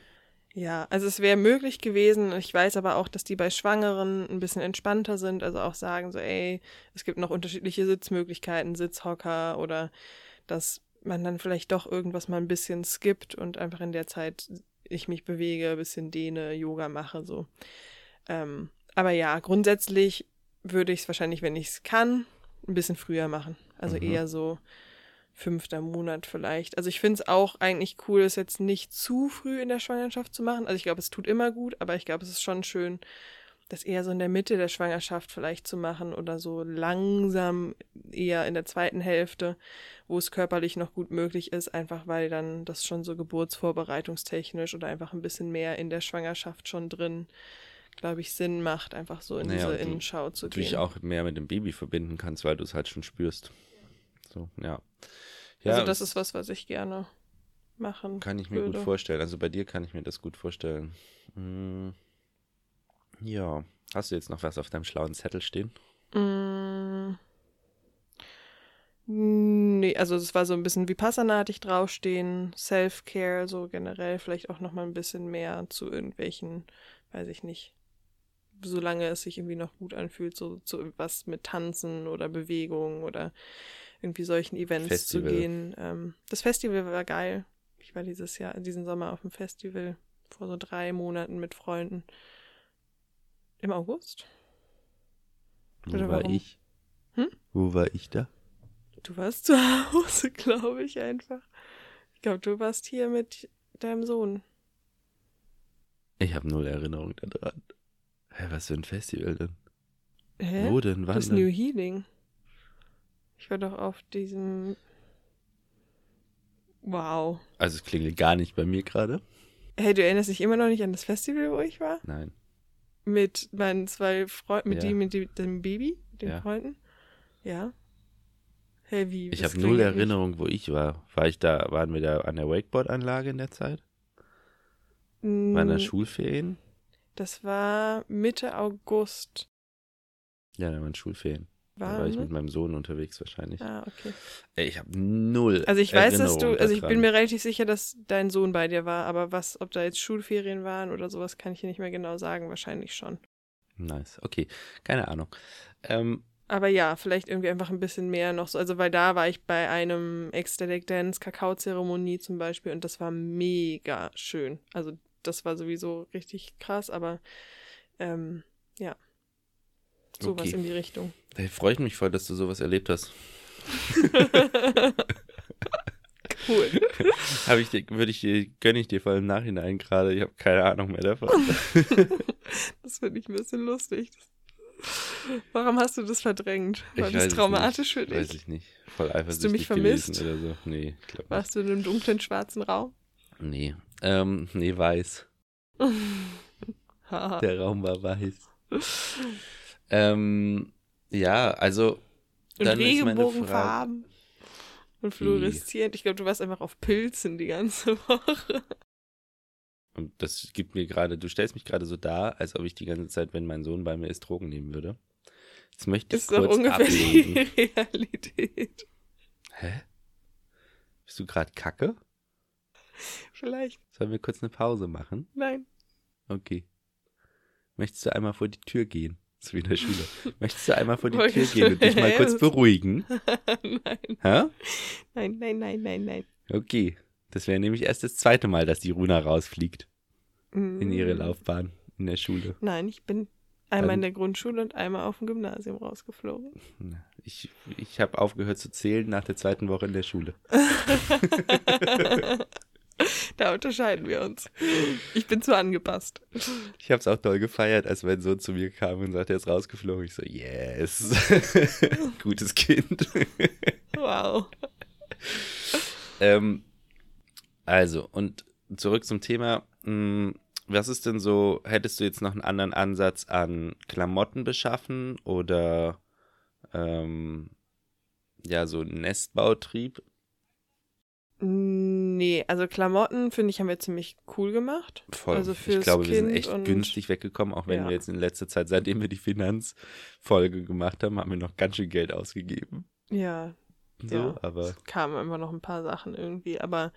Ja, also es wäre möglich gewesen. Ich weiß aber auch, dass die bei Schwangeren ein bisschen entspannter sind. Also auch sagen so, ey, es gibt noch unterschiedliche Sitzmöglichkeiten, Sitzhocker oder dass man dann vielleicht doch irgendwas mal ein bisschen skippt und einfach in der Zeit ich mich bewege, ein bisschen dehne, Yoga mache, so. Ähm, aber ja, grundsätzlich würde ich es wahrscheinlich, wenn ich es kann, ein bisschen früher machen. Also Mhm. eher so fünfter Monat vielleicht. Also ich finde es auch eigentlich cool, es jetzt nicht zu früh in der Schwangerschaft zu machen. Also ich glaube, es tut immer gut, aber ich glaube, es ist schon schön, das eher so in der Mitte der Schwangerschaft vielleicht zu machen oder so langsam eher in der zweiten Hälfte, wo es körperlich noch gut möglich ist, einfach weil dann das schon so geburtsvorbereitungstechnisch oder einfach ein bisschen mehr in der Schwangerschaft schon drin, glaube ich, Sinn macht, einfach so in Naja, diese Innenschau zu natürlich gehen. auch mehr mit dem Baby verbinden kannst, weil du es halt schon spürst. So, ja. Ja, also das ist was, was ich gerne machen kann ich mir würde. gut vorstellen. Also bei dir kann ich mir das gut vorstellen. Hm, ja. Hast du jetzt noch was auf deinem schlauen Zettel stehen? Mm. Nee, also es war so ein bisschen Vipassana hatte ich draufstehen, Self-Care, so generell vielleicht auch noch mal ein bisschen mehr zu irgendwelchen, weiß ich nicht, solange es sich irgendwie noch gut anfühlt, so zu was mit Tanzen oder Bewegung oder irgendwie solchen Events Festival. zu gehen. Ähm, das Festival war geil. Ich war dieses Jahr, diesen Sommer auf dem Festival vor so drei Monaten mit Freunden. Im August? Wo Oder war warum? ich? Hm? Wo war ich da? Du warst zu Hause, glaube ich einfach. Ich glaube, du warst hier mit deinem Sohn. Ich habe null Erinnerung daran. Hä, was für ein Festival denn? Hä? Wo denn? Wann das denn? New Healing. Ich war doch auf diesem. Wow. Also es klingelt gar nicht bei mir gerade. Hey, du erinnerst dich immer noch nicht an das Festival, wo ich war? Nein. Mit meinen zwei Freunden, mit Ja. die, mit dem Baby, den Ja. Freunden? Ja. Hey, wie? Ich das habe null Erinnerung, wo ich war. War ich da, waren wir da an der Wakeboard-Anlage in der Zeit? Waren da Mm, Schulferien? Das war Mitte August. Ja, da waren Schulferien. Da War, war ich ne? mit meinem Sohn unterwegs wahrscheinlich. Ah, okay. Ey, ich habe null. Also ich weiß, dass du, also ich bin mir relativ sicher, dass dein Sohn bei dir war, aber was, ob da jetzt Schulferien waren oder sowas, kann ich dir nicht mehr genau sagen. Wahrscheinlich schon. Nice, okay. Keine Ahnung. Ähm, Aber ja, vielleicht irgendwie einfach ein bisschen mehr noch so. Also, weil da war ich bei einem Ecstatic Dance Kakaozeremonie zum Beispiel und das war mega schön. Also, das war sowieso richtig krass, aber ähm, ja. Sowas Okay. in die Richtung. da freue ich mich voll, dass du sowas erlebt hast. Cool. Habe ich dir, würde ich dir, gönne ich dir voll im Nachhinein gerade. Ich habe keine Ahnung mehr davon. Das finde ich ein bisschen lustig. Warum hast du das verdrängt? War Ich das traumatisch nicht. für dich? Weiß ich nicht. Voll eifersüchtig mich vermisst? gewesen oder so. Nee, ich glaube Warst du in einem dunklen, schwarzen Raum? Nee. Ähm, nee, weiß. Der Raum war weiß. Ähm, ja, also Und dann ist meine Regenbogenfarben. Und fluoreszierend. Ich glaube, du warst einfach auf Pilzen die ganze Woche. Und das gibt mir gerade, du stellst mich gerade so dar, als ob ich die ganze Zeit, wenn mein Sohn bei mir ist, Drogen nehmen würde. Jetzt möchte ich Ist doch kurz ungefähr ablegen. die Realität. Hä? Bist du gerade kacke? Vielleicht. Sollen wir kurz eine Pause machen? Nein. Okay. Möchtest du einmal vor die Tür gehen? So wie in der Schule. Möchtest du einmal vor die Tür gehen und dich mal kurz beruhigen? nein. Hä? Nein, nein, nein, nein, nein. Okay. Das wäre nämlich erst das zweite Mal, dass die Runa rausfliegt in ihre Mm. Laufbahn in der Schule. Nein, ich bin einmal Dann- in der Grundschule und einmal auf dem Gymnasium rausgeflogen. Ich, ich habe aufgehört zu zählen nach der zweiten Woche in der Schule. da unterscheiden wir uns. Ich bin zu angepasst. Ich habe es auch doll gefeiert, als mein Sohn zu mir kam und sagte, er ist rausgeflogen. Ich so, yes. Gutes Kind. Wow. ähm, also, und zurück zum Thema. Mh, was ist denn so, hättest du jetzt noch einen anderen Ansatz an Klamotten beschaffen oder ähm, ja, so Nestbautrieb? Nee, also Klamotten, finde ich, haben wir ziemlich cool gemacht. Voll. Also ich glaube, wir sind Kind echt und- günstig weggekommen, auch wenn Ja. wir jetzt in letzter Zeit, seitdem wir die Finanzfolge gemacht haben, haben wir noch ganz schön Geld ausgegeben. Ja, So, Ja. aber es kamen immer noch ein paar Sachen irgendwie, aber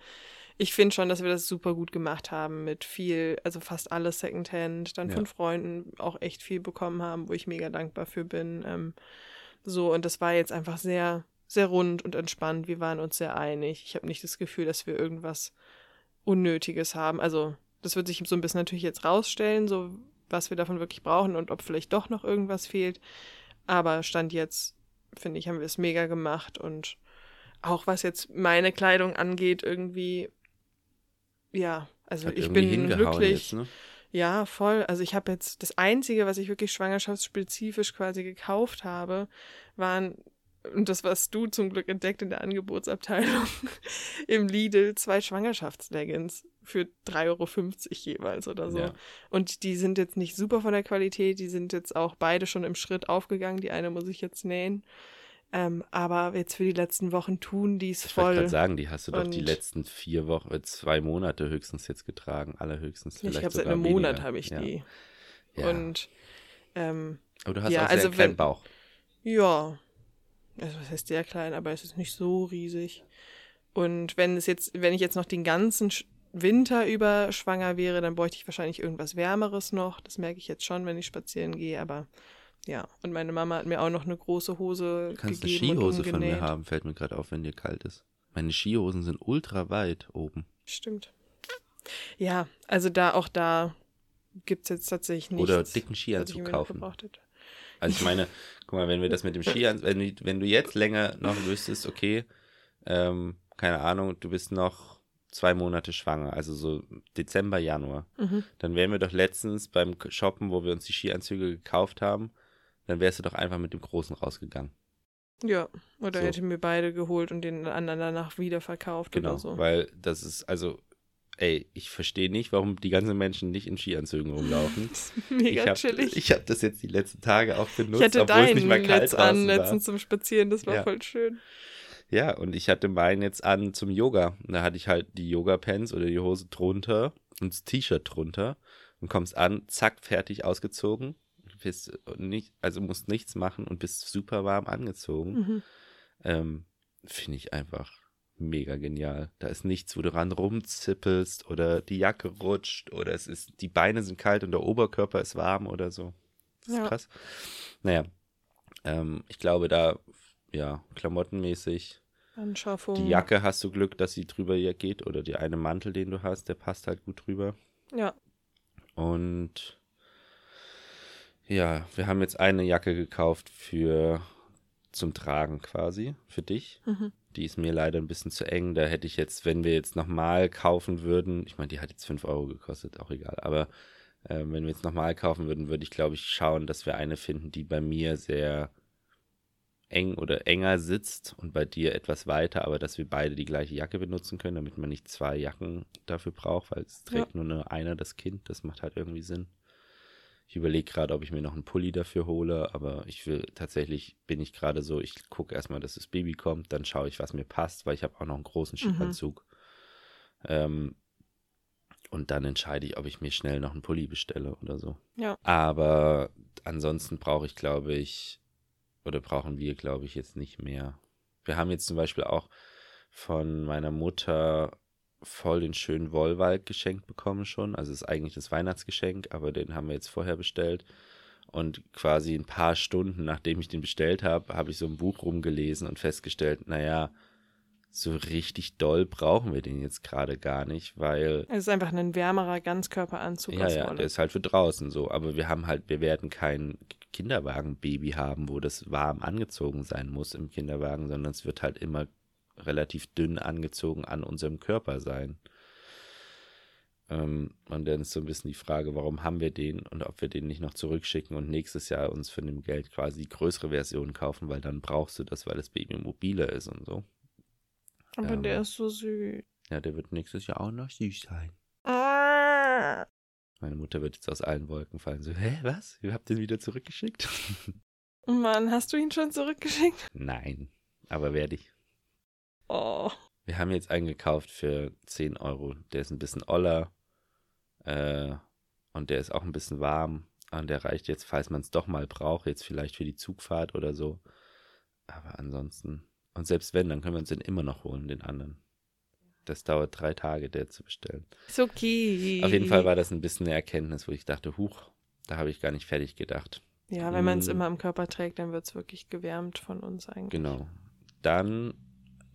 ich finde schon, dass wir das super gut gemacht haben mit viel, also fast alles Secondhand, dann Ja. von Freunden auch echt viel bekommen haben, wo ich mega dankbar für bin. Ähm, so, und das war jetzt einfach sehr, sehr rund und entspannt. Wir waren uns sehr einig. Ich habe nicht das Gefühl, dass wir irgendwas Unnötiges haben. Also, das wird sich so ein bisschen natürlich jetzt rausstellen, so was wir davon wirklich brauchen und ob vielleicht doch noch irgendwas fehlt. Aber Stand jetzt, finde ich, haben wir es mega gemacht und auch was jetzt meine Kleidung angeht, irgendwie, ja, also hat ich bin glücklich. jetzt, ne? Ja, voll. Also ich habe jetzt das Einzige, was ich wirklich schwangerschaftsspezifisch quasi gekauft habe, waren, und das was du zum Glück entdeckt in der Angebotsabteilung, im Lidl zwei Schwangerschaftsleggings für 3,50 Euro jeweils oder so. Ja. Und die sind jetzt nicht super von der Qualität, die sind jetzt auch beide schon im Schritt aufgegangen. Die eine muss ich jetzt nähen. Ähm, aber jetzt für die letzten Wochen tun die es Ich wollte voll. gerade sagen, die hast du doch die letzten vier Wochen, äh, zwei Monate höchstens jetzt getragen, allerhöchstens vielleicht ich habe seit einem Monat weniger. habe ich ja. die. Ja. Und ähm, Aber du hast ja, auch sehr also kleinen wenn- Bauch. Ja, also was heißt sehr klein, aber es ist nicht so riesig. Und wenn es jetzt, wenn ich jetzt noch den ganzen Winter über schwanger wäre, dann bräuchte ich wahrscheinlich irgendwas Wärmeres noch. Das merke ich jetzt schon, wenn ich spazieren gehe, aber ja. Und meine Mama hat mir auch noch eine große Hose Du kannst eine gegeben Skihose und von mir haben, fällt mir gerade auf, wenn dir kalt ist. Meine Skihosen sind ultra weit oben. Stimmt. Ja, also da, auch da gibt's jetzt tatsächlich nichts. Oder dicken Skianzug kaufen. hätte. Also ich meine, guck mal, wenn wir das mit dem Skianzug, wenn, du- wenn du jetzt länger noch wüsstest, okay, ähm, keine Ahnung, du bist noch zwei Monate schwanger, also so Dezember, Januar, Mhm. dann wären wir doch letztens beim Shoppen, wo wir uns die Skianzüge gekauft haben, dann wärst du doch einfach mit dem Großen rausgegangen. Ja, oder So. hätte mir beide geholt und den anderen danach wieder verkauft Genau, oder so. weil das ist, also, ey, ich verstehe nicht, warum die ganzen Menschen nicht in Skianzügen rumlaufen. Mega ich hab, chillig. Ich habe das jetzt die letzten Tage auch benutzt, Ich hatte obwohl es nicht mal kalt Netz an war. letztens zum Spazieren, das war Ja. voll schön. Ja, und ich hatte meinen jetzt an zum Yoga. Und da hatte ich halt die Yoga-Pants oder die Hose drunter und das T-Shirt drunter und kommst an, zack, fertig ausgezogen. Bist nicht, also musst nichts machen und bist super warm angezogen. Mhm. Ähm, Finde ich einfach mega genial. Da ist nichts, wo du ran rumzippelst oder die Jacke rutscht oder es ist, die Beine sind kalt und der Oberkörper ist warm oder so. Das ist Ja. krass. Naja, ähm, ich glaube, da, ja, klamottenmäßig, Anschaffung. die Jacke hast du Glück, dass sie drüber hier geht oder die eine Mantel, den du hast, der passt halt gut drüber. Ja. Und ja, wir haben jetzt eine Jacke gekauft für zum Tragen quasi, für dich. Mhm. Die ist mir leider ein bisschen zu eng. Da hätte ich jetzt, wenn wir jetzt nochmal kaufen würden, ich meine, die hat jetzt 5 Euro gekostet, auch egal, aber äh, wenn wir jetzt nochmal kaufen würden, würde ich, glaube ich, schauen, dass wir eine finden, die bei mir sehr eng oder enger sitzt und bei dir etwas weiter, aber dass wir beide die gleiche Jacke benutzen können, damit man nicht zwei Jacken dafür braucht, weil es trägt nur eine, einer das Kind. Das macht halt irgendwie Sinn. Ich überlege gerade, ob ich mir noch einen Pulli dafür hole, aber ich will tatsächlich, bin ich gerade so, ich gucke erstmal, dass das Baby kommt, dann schaue ich, was mir passt, weil ich habe auch noch einen großen Skianzug. Ähm, und dann entscheide ich, ob ich mir schnell noch einen Pulli bestelle oder so. Ja. Aber ansonsten brauche ich, glaube ich, oder brauchen wir, glaube ich, jetzt nicht mehr. Wir haben jetzt zum Beispiel auch von meiner Mutter voll den schönen Wollwald geschenkt bekommen schon. Also es ist eigentlich das Weihnachtsgeschenk, aber den haben wir jetzt vorher bestellt. Und quasi ein paar Stunden, nachdem ich den bestellt habe, habe ich so ein Buch rumgelesen und festgestellt, naja, so richtig doll brauchen wir den jetzt gerade gar nicht, weil Es ist einfach ein wärmerer Ganzkörperanzug ja, ja, der ist halt für draußen so. Aber wir haben halt, wir werden kein Kinderwagenbaby haben, wo das warm angezogen sein muss im Kinderwagen, sondern es wird halt immer relativ dünn angezogen an unserem Körper sein. Ähm, und dann ist so ein bisschen die Frage, warum haben wir den und ob wir den nicht noch zurückschicken und nächstes Jahr uns für dem Geld quasi die größere Version kaufen, weil dann brauchst du das, weil das Baby mobiler ist und so. Aber ähm, der ist so süß. Ja, der wird nächstes Jahr auch noch süß sein. Ah. Meine Mutter wird jetzt aus allen Wolken fallen. So, hä, was? Ihr habt den wieder zurückgeschickt? Mann, hast du ihn schon zurückgeschickt? Nein, aber werde ich. Oh. Wir haben jetzt einen gekauft für 10 Euro. Der ist ein bisschen oller. Äh, und der ist auch ein bisschen warm. Und der reicht jetzt, falls man es doch mal braucht, jetzt vielleicht für die Zugfahrt oder so. Aber ansonsten. Und selbst wenn, dann können wir uns den immer noch holen, den anderen. Das dauert drei Tage, der zu bestellen. Ist okay. Auf jeden Fall war das ein bisschen eine Erkenntnis, wo ich dachte, huch, da habe ich gar nicht fertig gedacht. Ja, wenn man es Mm. immer am Körper trägt, dann wird es wirklich gewärmt von uns eigentlich. Genau. Dann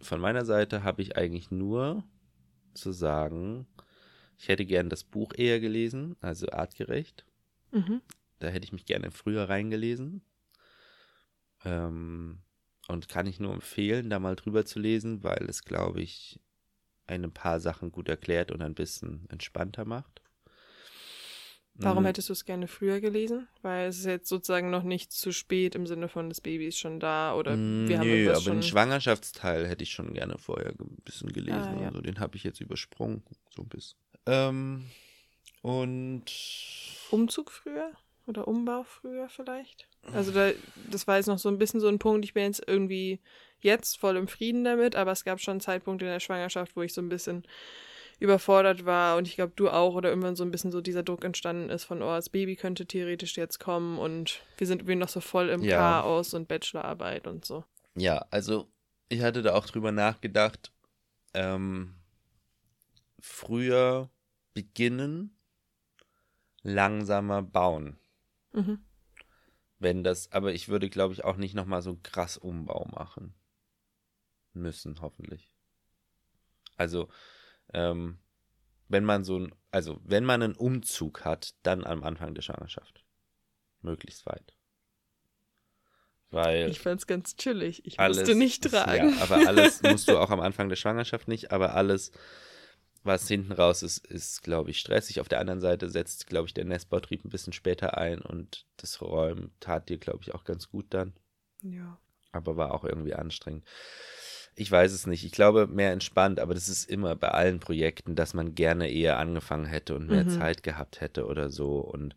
von meiner Seite habe ich eigentlich nur zu sagen, ich hätte gern das Buch eher gelesen, also artgerecht. Mhm. Da hätte ich mich gerne früher reingelesen. Ähm, und kann ich nur empfehlen, da mal drüber zu lesen, weil es, glaube ich, ein paar Sachen gut erklärt und ein bisschen entspannter macht. Warum Mm, hättest du es gerne früher gelesen? Weil es ist jetzt sozusagen noch nicht zu spät im Sinne von das Baby ist schon da oder Mm, wir haben Nö, aber schon. den Schwangerschaftsteil hätte ich schon gerne vorher ein bisschen gelesen. Ah, ja. Also den habe ich jetzt übersprungen, so ein bisschen. Ähm, und Umzug früher oder Umbau früher vielleicht? Also da, das war jetzt noch so ein bisschen so ein Punkt, ich bin jetzt irgendwie jetzt voll im Frieden damit, aber es gab schon einen Zeitpunkt in der Schwangerschaft, wo ich so ein bisschen überfordert war und ich glaube du auch oder irgendwann so ein bisschen so dieser Druck entstanden ist von, oh, das Baby könnte theoretisch jetzt kommen und wir sind irgendwie noch so voll im Ja. Chaos und Bachelorarbeit und so. ja, also ich hatte da auch drüber nachgedacht, ähm, früher beginnen, langsamer bauen. Mhm. Wenn das, aber ich würde, glaube ich, auch nicht nochmal so krass Umbau machen müssen, hoffentlich. Also, ähm, wenn man so ein, also wenn man einen Umzug hat, dann am Anfang der Schwangerschaft. Möglichst weit. Weil Ich fand's ganz chillig. Ich alles, musste nicht tragen. Ja, aber alles musst du auch am Anfang der Schwangerschaft nicht, aber alles, was hinten raus ist, ist, glaube ich, stressig. Auf der anderen Seite setzt, glaube ich, der Nestbautrieb ein bisschen später ein und das Räumen tat dir, glaube ich, auch ganz gut dann, ja. aber war auch irgendwie anstrengend. Ich weiß es nicht. Ich glaube, mehr entspannt, aber das ist immer bei allen Projekten, dass man gerne eher angefangen hätte und mehr Mhm. Zeit gehabt hätte oder so. Und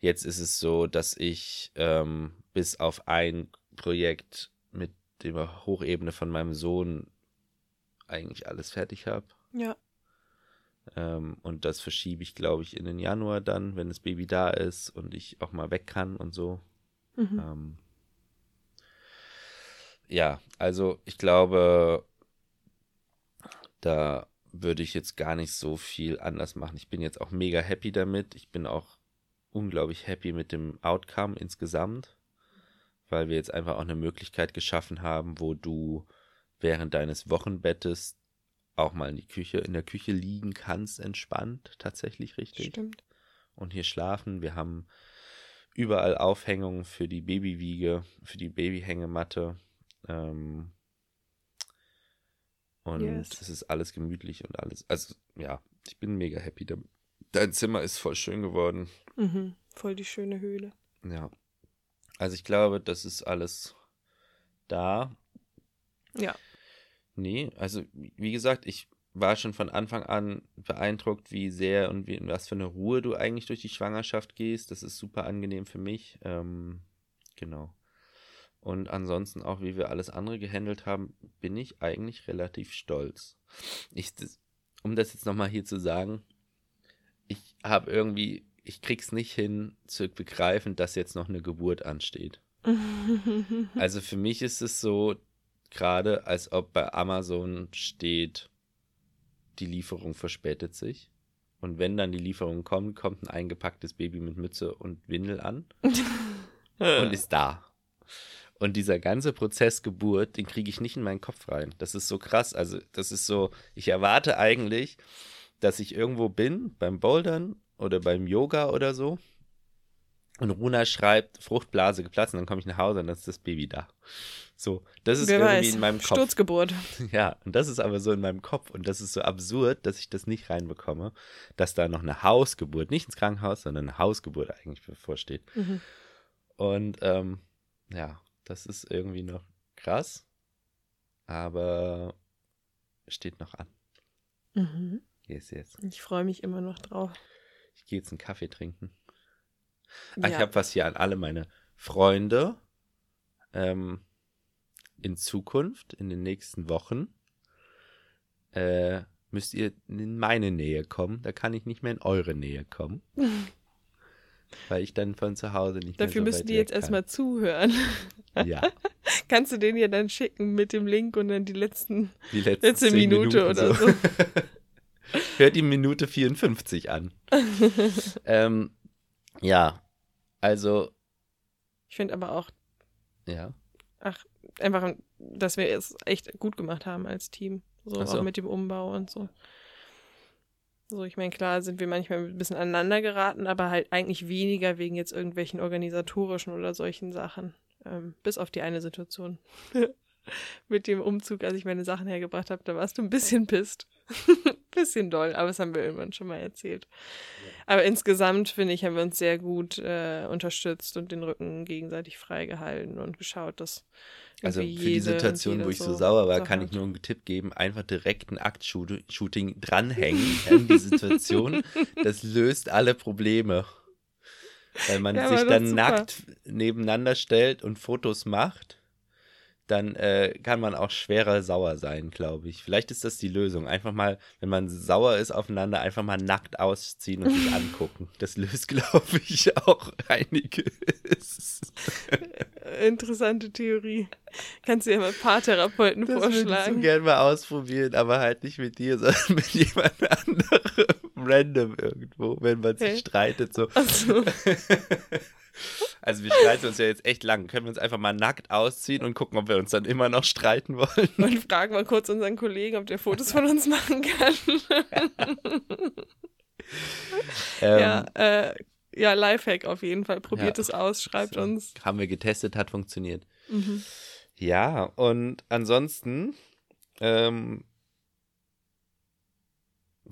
jetzt ist es so, dass ich ähm, bis auf ein Projekt mit der Hochebene von meinem Sohn eigentlich alles fertig habe. Ja. Ähm, und das verschiebe ich, glaube ich, in den Januar dann, wenn das Baby da ist und ich auch mal weg kann und so. Mhm. Ähm, ja, also ich glaube, da würde ich jetzt gar nicht so viel anders machen. Ich bin jetzt auch mega happy damit. Ich bin auch unglaublich happy mit dem Outcome insgesamt, weil wir jetzt einfach auch eine Möglichkeit geschaffen haben, wo du während deines Wochenbettes auch mal in die Küche, in der Küche liegen kannst, entspannt, tatsächlich richtig. Stimmt. Und hier schlafen. Wir haben überall Aufhängungen für die Babywiege, für die Babyhängematte. Ähm, und Yes. es ist alles gemütlich und alles. Also, ja, ich bin mega happy. Dein Zimmer ist voll schön geworden. Mhm. Voll die schöne Höhle. Ja. Also, ich glaube, das ist alles da. Ja. Nee, also, wie gesagt, ich war schon von Anfang an beeindruckt, wie sehr und wie, in was für eine Ruhe du eigentlich durch die Schwangerschaft gehst. Das ist super angenehm für mich. Ähm, genau. Und ansonsten auch, wie wir alles andere gehandelt haben, bin ich eigentlich relativ stolz. Ich, das, um das jetzt nochmal hier zu sagen, ich habe irgendwie, ich krieg's nicht hin zu begreifen, dass jetzt noch eine Geburt ansteht. Also für mich ist es so gerade, als ob bei Amazon steht, die Lieferung verspätet sich. Und wenn dann die Lieferung kommt, kommt ein eingepacktes Baby mit Mütze und Windel an und ist da. Und dieser ganze Prozess Geburt, den kriege ich nicht in meinen Kopf rein. Das ist so krass. Also, das ist so, ich erwarte eigentlich, dass ich irgendwo bin, beim Bouldern oder beim Yoga oder so. Und Runa schreibt, Fruchtblase geplatzt und dann komme ich nach Hause und dann ist das Baby da. So, das ist Wer irgendwie weiß. in meinem Kopf. Sturzgeburt. Ja, und das ist aber so in meinem Kopf und das ist so absurd, dass ich das nicht reinbekomme, dass da noch eine Hausgeburt, nicht ins Krankenhaus, sondern eine Hausgeburt eigentlich bevorsteht. Mhm. Und ähm, ja, das ist irgendwie noch krass, aber steht noch an. Mhm. Yes, yes. Ich freue mich immer noch drauf. Ich gehe jetzt einen Kaffee trinken. Ah, Ich Ja. habe was hier an alle meine Freunde. Ähm, in Zukunft, in den nächsten Wochen, äh, müsst ihr in meine Nähe kommen. Da kann ich nicht mehr in eure Nähe kommen. weil ich dann von zu Hause nicht Dafür mehr so müssen die jetzt erstmal zuhören. Ja, Kannst du den ja dann schicken mit dem Link und dann die letzten die letzte, letzte Minute Minuten oder so. Hört die Minute 54 an. ähm, ja, also, Ich finde aber auch, ja. ach, einfach, dass wir es echt gut gemacht haben als Team. So, so. auch mit dem Umbau und so. So, ich meine, klar sind wir manchmal ein bisschen aneinander geraten, aber halt eigentlich weniger wegen jetzt irgendwelchen organisatorischen oder solchen Sachen. Ähm, bis auf die eine Situation. mit dem Umzug, als ich meine Sachen hergebracht habe, da warst du ein bisschen pisst. bisschen doll, aber das haben wir irgendwann schon mal erzählt. Aber insgesamt, finde ich, haben wir uns sehr gut äh, unterstützt und den Rücken gegenseitig freigehalten und geschaut, dass Also für die jede und Situation, wo ich so, sauer war, kann Sache ich nur einen Tipp geben, einfach direkt ein Aktshooting dranhängen an die Situation. Das löst alle Probleme. Weil man Ja, sich dann super. nackt nebeneinander stellt und Fotos macht, dann äh, kann man auch schwerer sauer sein, glaube ich. Vielleicht ist das die Lösung. Einfach mal, wenn man sauer ist aufeinander, einfach mal nackt ausziehen und sich angucken. Das löst, glaube ich, auch einiges. Interessante Theorie. Kannst du ja mal Paartherapeuten Das würde ich so vorschlagen. gerne mal ausprobieren, aber halt nicht mit dir, sondern mit jemand anderem random irgendwo, wenn man sich Okay. streitet. So. Achso. Also wir streiten uns ja jetzt echt lang. Können wir uns einfach mal nackt ausziehen und gucken, ob wir uns dann immer noch streiten wollen? Und fragen mal kurz unseren Kollegen, ob der Fotos von uns machen kann. Ähm, ja, äh, ja, Lifehack auf jeden Fall. Probiert Ja. es aus, schreibt so. uns. Haben wir getestet, hat funktioniert. Mhm. Ja, und ansonsten ähm,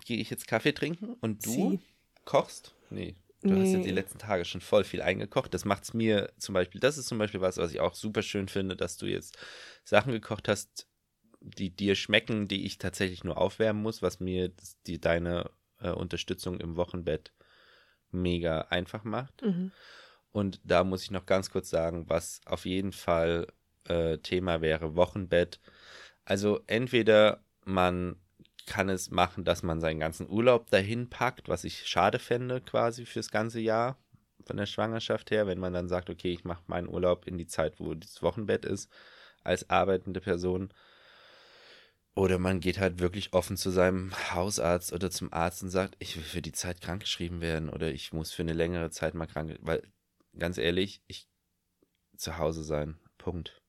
gehe ich jetzt Kaffee trinken und du Sie. kochst? Nee. Du hast ja Nee. die letzten Tage schon voll viel eingekocht. Das macht es mir zum Beispiel, das ist zum Beispiel was, was ich auch super schön finde, dass du jetzt Sachen gekocht hast, die dir schmecken, die ich tatsächlich nur aufwärmen muss, was mir die, deine äh, Unterstützung im Wochenbett mega einfach macht. Mhm. Und da muss ich noch ganz kurz sagen, was auf jeden Fall äh, Thema wäre Wochenbett. Also entweder man kann es machen, dass man seinen ganzen Urlaub dahin packt, was ich schade fände quasi fürs ganze Jahr von der Schwangerschaft her, wenn man dann sagt, okay, ich mache meinen Urlaub in die Zeit, wo das Wochenbett ist, als arbeitende Person. Oder man geht halt wirklich offen zu seinem Hausarzt oder zum Arzt und sagt, ich will für die Zeit krankgeschrieben werden oder ich muss für eine längere Zeit mal krank, weil ganz ehrlich, ich zu Hause sein. Punkt.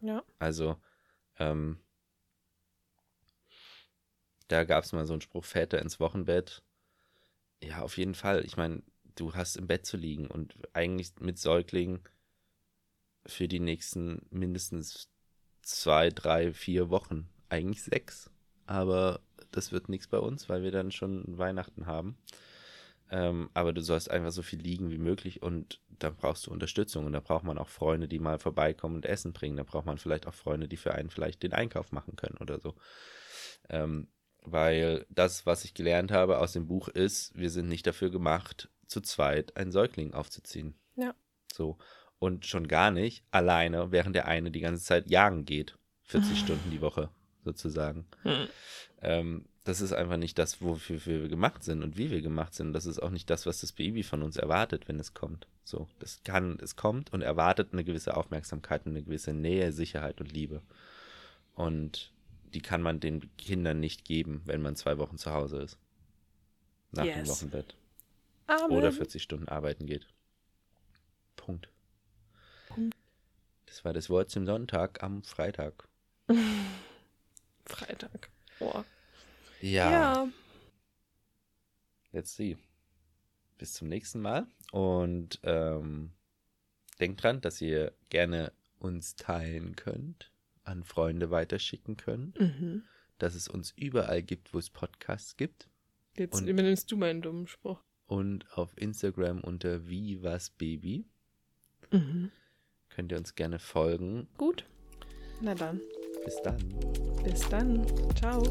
Ja. Also, ähm, da gab es mal so einen Spruch, Väter ins Wochenbett. Ja, auf jeden Fall. Ich meine, du hast im Bett zu liegen und eigentlich mit Säuglingen für die nächsten mindestens zwei, drei, vier Wochen. Eigentlich sechs. Aber das wird nichts bei uns, weil wir dann schon Weihnachten haben. Ähm, aber du sollst einfach so viel liegen wie möglich und da brauchst du Unterstützung und da braucht man auch Freunde, die mal vorbeikommen und Essen bringen. Da braucht man vielleicht auch Freunde, die für einen vielleicht den Einkauf machen können oder so. Ähm, weil das, was ich gelernt habe aus dem Buch ist, wir sind nicht dafür gemacht, zu zweit einen Säugling aufzuziehen. Ja. So. Und schon gar nicht alleine, während der eine die ganze Zeit jagen geht. 40 Stunden die Woche, sozusagen. Hm. Ähm, das ist einfach nicht das, wofür wir gemacht sind und wie wir gemacht sind. Das ist auch nicht das, was das Baby von uns erwartet, wenn es kommt. So, das kann, es kommt und erwartet eine gewisse Aufmerksamkeit, eine gewisse Nähe, Sicherheit und Liebe. Und die kann man den Kindern nicht geben, wenn man zwei Wochen zu Hause ist. Nach dem Yes. Wochenbett. Amen. Oder 40 Stunden arbeiten geht. Punkt. Punkt. Das war das Wort zum Sonntag am Freitag. Freitag. Boah. Ja. Ja. Let's see. Bis zum nächsten Mal. Und ähm, denkt dran, dass ihr gerne uns teilen könnt, an Freunde weiterschicken könnt, Mhm. dass es uns überall gibt, wo es Podcasts gibt. Jetzt Und- übernimmst du meinen dummen Spruch. Und auf Instagram unter wie was Baby Mhm. könnt ihr uns gerne folgen. Gut. Na dann. Bis dann. Bis dann. Ciao.